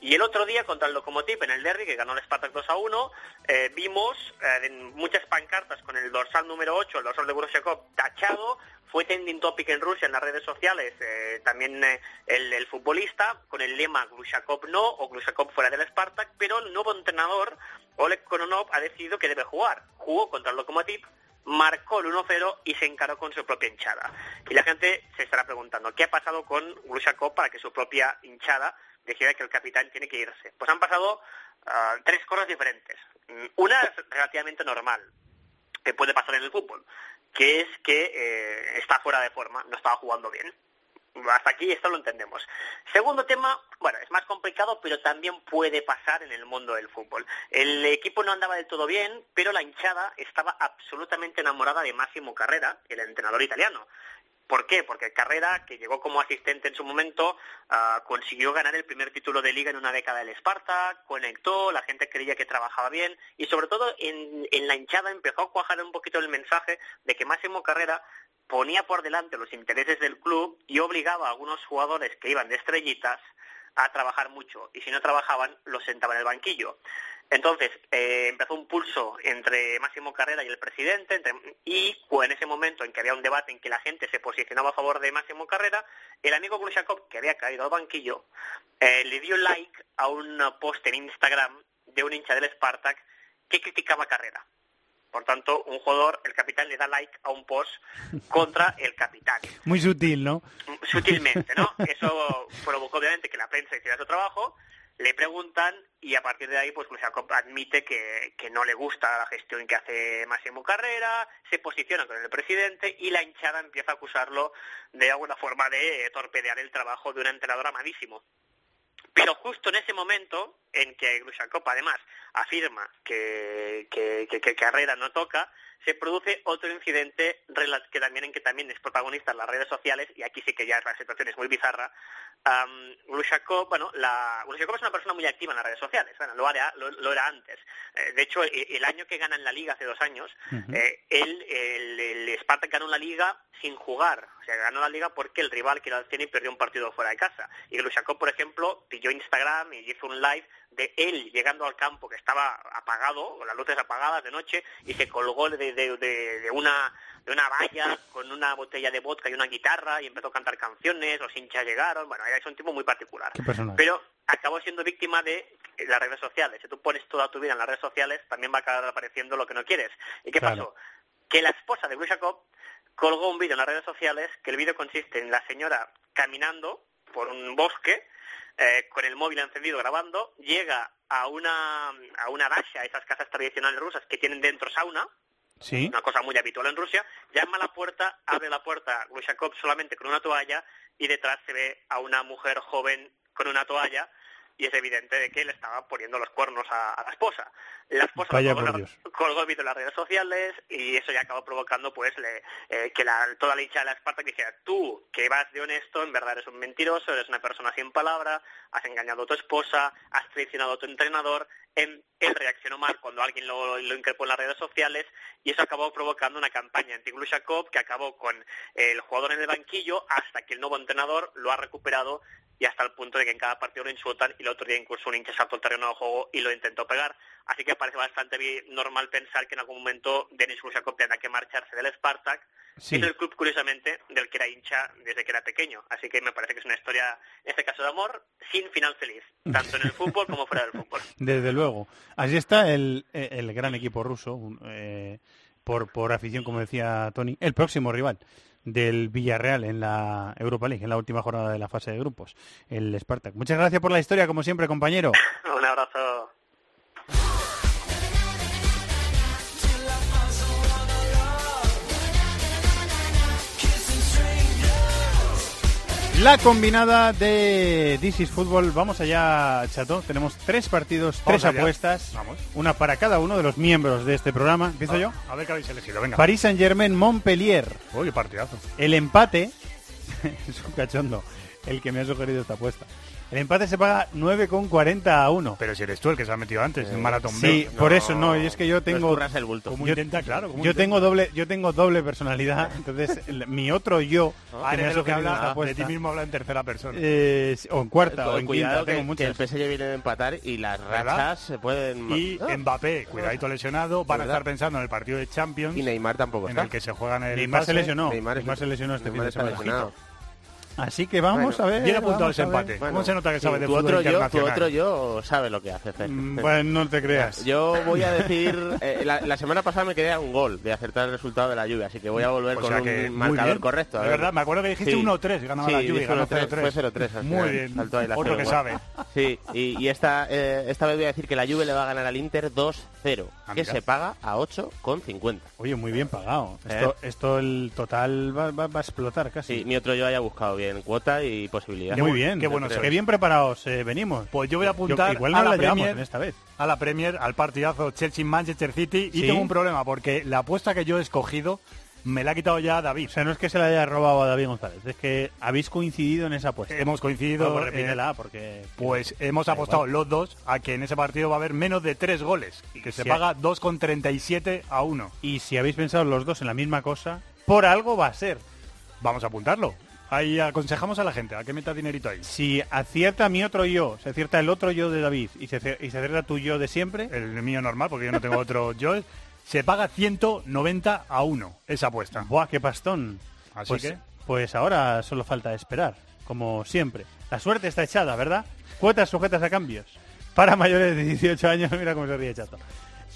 y el otro día contra el Lokomotiv en el derby, que ganó el Spartak 2 a 1, eh, vimos eh, muchas pancartas con el dorsal número 8, el dorsal de Grushakov, tachado. Fue trending topic en Rusia en las redes sociales, eh, también eh, el, futbolista, con el lema Grushakov no o Grushakov fuera del Spartak, pero el nuevo entrenador, Oleg Kononov, ha decidido que debe jugar. Jugó contra el Lokomotiv, marcó el 1-0 y se encaró con su propia hinchada. Y la gente se estará preguntando, ¿qué ha pasado con Grushakov para que su propia hinchada decida que el capitán tiene que irse? Pues han pasado ah, tres cosas diferentes. Una es relativamente normal, que puede pasar en el fútbol, que es que eh, está fuera de forma, no estaba jugando bien. Hasta aquí esto lo entendemos. Segundo tema, bueno, es más complicado, pero también puede pasar en el mundo del fútbol. El equipo no andaba del todo bien, pero la hinchada estaba absolutamente enamorada de Massimo Carrera, el entrenador italiano. ¿Por qué? Porque Carrera, que llegó como asistente en su momento, ah, consiguió ganar el primer título de liga en una década del Sparta, conectó, la gente creía que trabajaba bien y sobre todo en, en la hinchada empezó a cuajar un poquito el mensaje de que Máximo Carrera ponía por delante los intereses del club y obligaba a algunos jugadores que iban de estrellitas a trabajar mucho y si no trabajaban los sentaba en el banquillo. Entonces eh, empezó un pulso entre Máximo Carrera y el presidente entre- y en ese momento en que había un debate en que la gente se posicionaba a favor de Máximo Carrera, el amigo Grushakov, que había caído al banquillo, eh, le dio like a un post en Instagram de un hincha del Spartak que criticaba a Carrera. Por tanto, un jugador, el capitán, le da like a un post contra el capitán Muy sutil, ¿no? sutilmente, ¿no? Eso provocó obviamente que la prensa hiciera su trabajo, le preguntan y a partir de ahí pues Grushakov admite que, que no le gusta la gestión que hace Máximo Carrera, se posiciona con el presidente y la hinchada empieza a acusarlo de alguna forma de torpedear el trabajo de un entrenador amadísimo. Pero justo en ese momento en que Grushakov además afirma que, que- que Carrera no toca, se produce otro incidente que también en que también es protagonista en las redes sociales y aquí sí que ya la situación es muy bizarra. Um, Grushakov, bueno, la, Grushakov es una persona muy activa en las redes sociales, bueno, lo era, lo, lo era antes. Eh, de hecho, el, el año que gana en la liga hace dos años, eh, él, el, el Spartak ganó la liga sin jugar. O sea, ganó la liga porque el rival, que era el Zenit, perdió un partido fuera de casa. Y Grushakov, por ejemplo, pilló Instagram y hizo un live de él llegando al campo que estaba apagado, con las luces apagadas de noche, y se colgó de, de- de- de una de una valla con una botella de vodka y una guitarra y empezó a cantar canciones, los hinchas llegaron, bueno, es un tipo muy particular. Pero acabó siendo víctima de las redes sociales. Si tú pones toda tu vida en las redes sociales, también va a acabar apareciendo lo que no quieres. ¿Y qué Claro. pasó? Que la esposa de Grushakov colgó un vídeo en las redes sociales, que el vídeo consiste en la señora caminando por un bosque, eh, con el móvil encendido grabando, llega a una, a una dasha, esas casas tradicionales rusas que tienen dentro sauna, Sí. una cosa muy habitual en Rusia, llama a la puerta, abre la puerta Grushakov solamente con una toalla y detrás se ve a una mujer joven con una toalla y es evidente de que le estaba poniendo los cuernos a, a la esposa. La esposa Vaya colgó, el vídeo en las redes sociales y eso ya acabó provocando pues le- eh, que la, toda la hincha de la Spartak dijera tú que vas de honesto en verdad eres un mentiroso eres una persona sin palabra has engañado a tu esposa has traicionado a tu entrenador en- él reaccionó mal cuando alguien lo, lo increpó en las redes sociales y eso acabó provocando una campaña anti Glushakov que acabó con el jugador en el banquillo hasta que el nuevo entrenador lo ha recuperado y hasta el punto de que en cada partido lo insultan y el otro día incluso un hincha saltó al terreno de juego y lo intentó pegar. Así que parece bastante normal pensar que en algún momento Denis Glushakov tendrá que marcharse del Spartak, Sí. es el club curiosamente del que era hincha desde que era pequeño. Así que me parece que es una historia, en este caso de amor, sin final feliz, tanto en el fútbol como fuera del fútbol. <laughs> Desde luego. Así está el, el gran equipo ruso, eh, por, por afición, como decía Tony, el próximo rival del Villarreal en la Europa League, en la última jornada de la fase de grupos, el Spartak. Muchas gracias por la historia, como siempre, compañero. <laughs> Un abrazo. La combinada de This is Fútbol. Vamos allá, Chato. Tenemos tres partidos, Vamos tres allá. apuestas. Vamos. Una para cada uno de los miembros de este programa. ¿Empiezo yo? A ver qué habéis elegido, venga. París Saint Germain, Montpellier. Uy, partidazo. El empate, <laughs> es un cachondo, el que me ha sugerido esta apuesta. El empate se paga 9,40 a 1. Pero si eres tú el que se ha metido antes en Maratón Sí, B. por eso no, y es que yo tengo escurras el bulto. ¿Cómo yo, intenta, claro? ¿cómo yo intenta? tengo doble yo tengo doble personalidad, <laughs> entonces el- mi otro yo Ah, que me lo que habla de apuesta, ti mismo habla en tercera persona. eh, o en cuarta o en Cuidado quinta, tengo que, muchas. que el PSG viene a empatar y las ¿Verdad? rachas se pueden... Y Ah. Mbappé, cuidadito lesionado, van a estar pensando en el partido de Champions Y Neymar tampoco en está. el que se juegan el Neymar se lesionó, Neymar Neymar, se lesionó este Neymar fin de semana. Así que vamos Bueno, a ver. bien apuntado ese empate. ¿Cómo se nota que sabe de tu fútbol otro yo, tu internacional? otro yo sabe lo que hace, Fer. Mm, Bueno, no te creas. Yo voy a decir, eh, la, la semana pasada me quedé a un gol de acertar el resultado de la lluvia, así que voy a volver O con un marcador bien. correcto. De ver. verdad, me acuerdo que dijiste Sí. 1-3, ganaba Sí, la lluvia, ganó 1-3, 0-3. Fue 0-3 al Muy bien. saltó ahí la Otro que 0-1. sabe. Sí, y, y esta, eh, esta vez voy a decir que la Juve le va a ganar al Inter 2-0, Ah, que se paga a 8,50. Oye, muy bien pagado. ¿Eh? Esto, esto el total va, va- va a explotar casi. Sí, mi otro yo haya buscado bien cuota y posibilidad. Muy bien, qué bueno qué bien preparados eh, venimos. Pues yo voy a apuntar igual no a la la Premier en esta vez. a la Premier, al partidazo Chelsea-Manchester City y ¿Sí? tengo un problema porque la apuesta que yo he escogido me la ha quitado ya David. O sea, no es que se la haya robado a David González, es que habéis coincidido en esa apuesta. Hemos coincidido, Bueno, pues eh, porque... Pues hemos apostado igual. los dos a que en ese partido va a haber menos de tres goles, que se Si paga 2,37 a 1. Y si habéis pensado los dos en la misma cosa, por algo va a ser. Vamos a apuntarlo. Ahí aconsejamos a la gente a que meta dinerito ahí. Si acierta mi otro yo, se acierta el otro yo de David y se, y se acierta tu yo de siempre, El mío normal, porque yo no tengo otro yo, se paga 190 a 1 esa apuesta. ¡buah, qué pastón! Así pues, que pues ahora solo falta esperar, como siempre. La suerte está echada, ¿verdad? Cuotas sujetas a cambios. Para mayores de 18 años, <laughs> mira cómo se ríe Chato.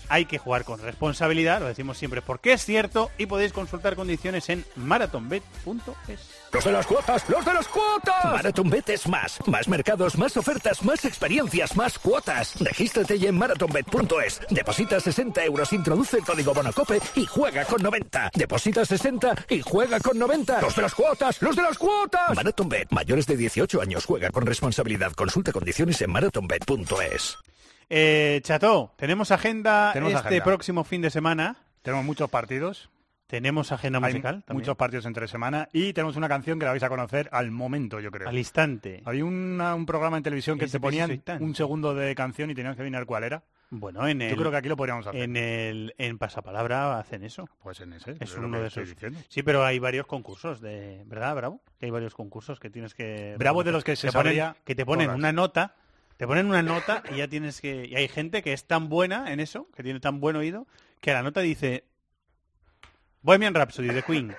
Hay que jugar con responsabilidad, lo decimos siempre porque es cierto, y podéis consultar condiciones en marathonbet.es. Los de las cuotas, los de las cuotas. MarathonBet es más. Más mercados, más ofertas, más experiencias, más cuotas. Regístrate ya en marathonbet.es. Deposita 60 euros, introduce el código Bonacope y juega con 90. Deposita 60 y juega con 90. Los de las cuotas, los de las cuotas. MarathonBet, mayores de 18 años, juega con responsabilidad. Consulta condiciones en marathonbet.es. Eh, Chato, tenemos agenda Tenemos este agenda. próximo fin de semana. tenemos muchos partidos. Tenemos agenda Hay musical también. muchos partidos entre semana y tenemos una canción que la vais a conocer al momento, yo creo. Al instante. Había una- un programa en televisión que te ponían un segundo de canción y tenías que adivinar cuál era. Bueno, en el, Yo creo que aquí lo podríamos hacer. en el en pasapalabra hacen eso. Pues en ese. Es uno de esos. diciendo. Sí, pero hay varios concursos de, ¿verdad, Bravo? Que hay varios concursos que tienes que Bravo de los que se ponen, que te ponen una nota, te ponen una nota y ya tienes que y hay gente que es tan buena en eso, que tiene tan buen oído, que la nota dice Bohemian Rhapsody de Queen.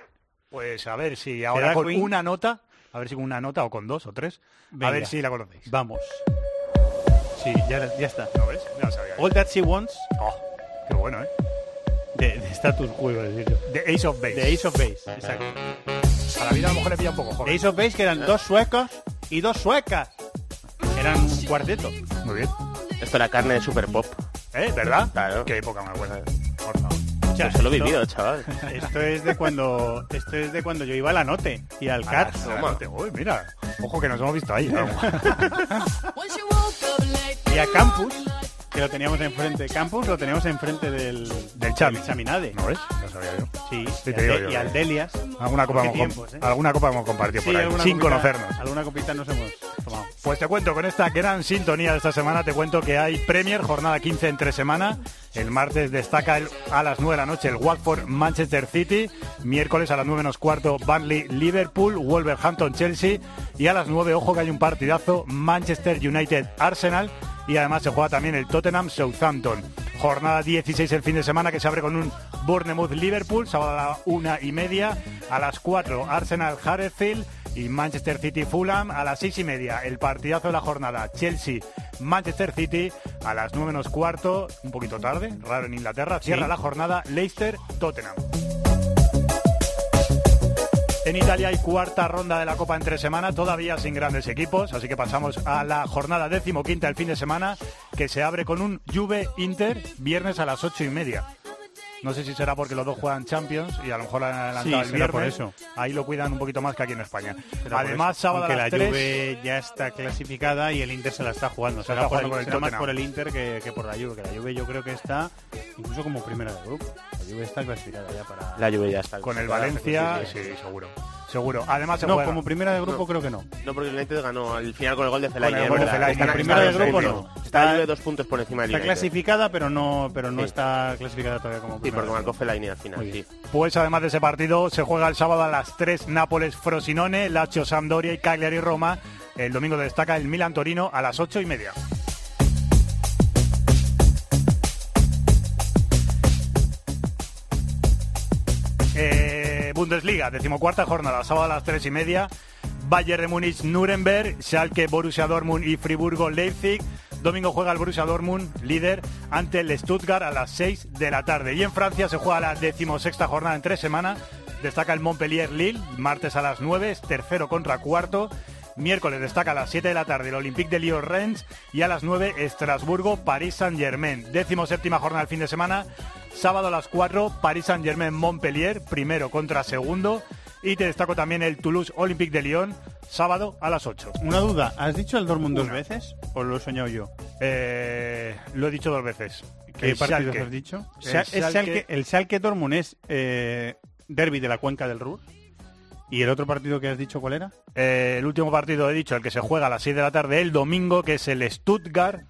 Pues a ver si ahora con Queen? una nota, a ver si con una nota o con dos o tres, a ver si la conocéis. Vamos. Sí, ya, ya está. ¿Lo ves? Lo sabía. All That She Wants Oh, qué bueno, ¿eh? de, de Status Quo, iba a. The Ace of Base. De Ace of Base, exacto. A la vida a lo mejor le pilla un poco joven. Ace of Base que eran dos suecos y dos suecas. Eran un cuarteto. Muy bien. Esto era carne de super pop. ¿Eh? ¿Verdad? Claro. Qué época más buena. Por favor. Se lo he vivido, chaval. <laughs> Esto es de cuando esto es de cuando yo iba a la note y al Ah, CAT. Uy, mira. Ojo que nos hemos visto ahí. <laughs> Y a Campus, que lo teníamos enfrente. Campus lo teníamos enfrente del, Del Chami. Chaminade. ¿No ves? No sabía yo. Sí, Sí, y, te digo al, yo, y al yo. Delias. Alguna copa, ¿Qué hemos, tiempos, com- eh? alguna copa hemos compartido Sí, por ahí, sin copita- conocernos. Alguna copita nos hemos Pues te cuento, con esta gran sintonía de esta semana, te cuento que hay Premier, jornada 15 entre semana. El martes destaca el- a las 9 de la noche el Watford Manchester City. Miércoles a las 9 menos cuarto Burnley Liverpool, Wolverhampton Chelsea. Y a las 9, ojo que hay un partidazo Manchester United Arsenal. Y además se juega también el Tottenham Southampton. Jornada 16 el fin de semana que se abre con un Bournemouth Liverpool, sábado a la una y media. A las 4 Arsenal Huddersfield y Manchester City Fulham a las seis y media. El partidazo de la jornada Chelsea Manchester City a las nueve menos cuarto, un poquito tarde, raro en Inglaterra. Cierra Sí. la jornada Leicester Tottenham. En Italia hay cuarta ronda de la Copa entre semana, todavía sin grandes equipos, así que pasamos a la jornada decimoquinta el fin de semana, que se abre con un Juve Inter, viernes a las ocho y media. No sé si será porque los dos juegan Champions y a lo mejor han adelantado Sí, el viernes. por eso. Ahí lo cuidan un poquito más que aquí en España. Será Además, sábado Aunque a las la 3 Juve ya está clasificada y el Inter se la está jugando. Se Será, está por jugando el, por el será más por el Inter que, que por la Juve, que la Juve yo creo que está incluso como primera de grupo. La Juve está clasificada ya para... La Juve ya está. con el Valencia, sí, seguro. Seguro. Además se No, juega. como primera de grupo creo que no. No, porque el United ganó al final con el gol de Con el gol de. Está- primera de grupo no. Está Juve dos puntos por encima del Está clasificada, pero no, pero no Sí. está clasificada todavía como Sí, primera. porque marcó Fellaini al final, sí. Pues además de ese partido, se juega el sábado a las 3 Nápoles Frosinone, Lazio Sampdoria y Cagliari Roma. El domingo destaca el Milan Torino a las 8 y media. Eh, Bundesliga, decimocuarta jornada, sábado a las 3 y media. Bayern de Múnich, Nuremberg, Schalke, Borussia Dortmund y Friburgo, Leipzig. Domingo juega el Borussia Dortmund, líder, ante el Stuttgart a las 6 de la tarde. Y en Francia se juega la decimosexta jornada en tres semanas. Destaca el Montpellier Lille, martes a las 9, es tercero contra cuarto. Miércoles destaca a las 7 de la tarde el Olympique de Lyon Rennes y a las 9 Estrasburgo París Saint Germain. Décimo séptima jornada del fin de semana. Sábado a las 4 París Saint Germain Montpellier, primero contra segundo. Y te destaco también el Toulouse Olympique de Lyon, sábado a las 8. Una duda, ¿has dicho el Dortmund dos Una. veces o lo he soñado yo? Eh, lo he dicho dos veces. ¿Qué El partidos Schalke. has dicho? El Scha- es Schalke- Schalke- el Schalke Dortmund es eh, derby de la cuenca del Ruhr. ¿Y el otro partido que has dicho cuál era? Eh, el último partido he dicho, el que se juega a las 6 de la tarde el domingo, que es el Stuttgart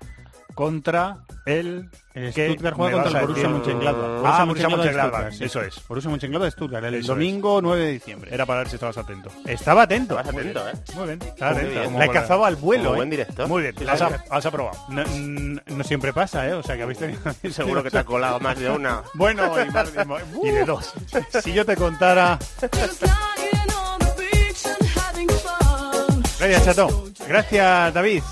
contra el... Stuttgart juega contra el a Borussia Mönchengladbach. Ah, Borussia Mönchengladbach, sí. eso es. Borussia Mönchengladbach de Stuttgart, el Eso es. domingo 9 de diciembre. Era para ver si estabas atento. Estaba atento. Estabas atento, ¿eh? Muy bien. Estaba atento. bien. La he cazado al vuelo. Como ¿eh? buen director. Muy bien, has, aprobado. No, n- no siempre pasa, ¿eh? O sea, que habéis tenido... <laughs> Seguro que te ha colado más de una. <laughs> Bueno, y, más- <laughs> Y de dos. si yo te contara... Gracias, Chato. Gracias, David.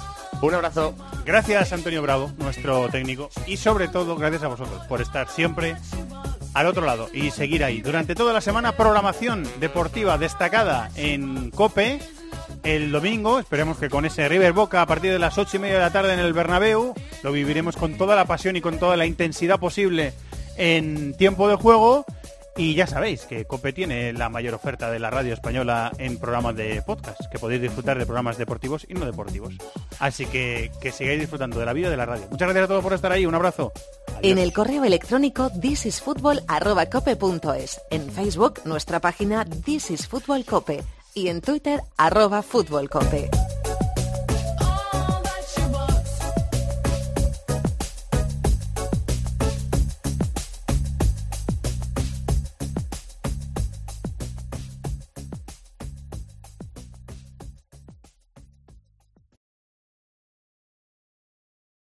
Un abrazo. Gracias, Antonio Bravo, nuestro técnico. Y sobre todo, gracias a vosotros por estar siempre al otro lado y seguir ahí. Durante toda la semana, programación deportiva destacada en COPE. El domingo, esperemos que con ese River Boca a partir de las ocho y media de la tarde en el Bernabéu, lo viviremos con toda la pasión y con toda la intensidad posible en tiempo de juego. Y ya sabéis que COPE tiene la mayor oferta de la radio española en programas de podcast, que podéis disfrutar de programas deportivos y no deportivos. Así que que sigáis disfrutando de la vida de la radio. Muchas gracias a todos por estar ahí. Un abrazo. En el correo electrónico thisisfutbol@cope.es, en Facebook nuestra página This is Fútbol Cope y en Twitter arroba Fútbol Cope.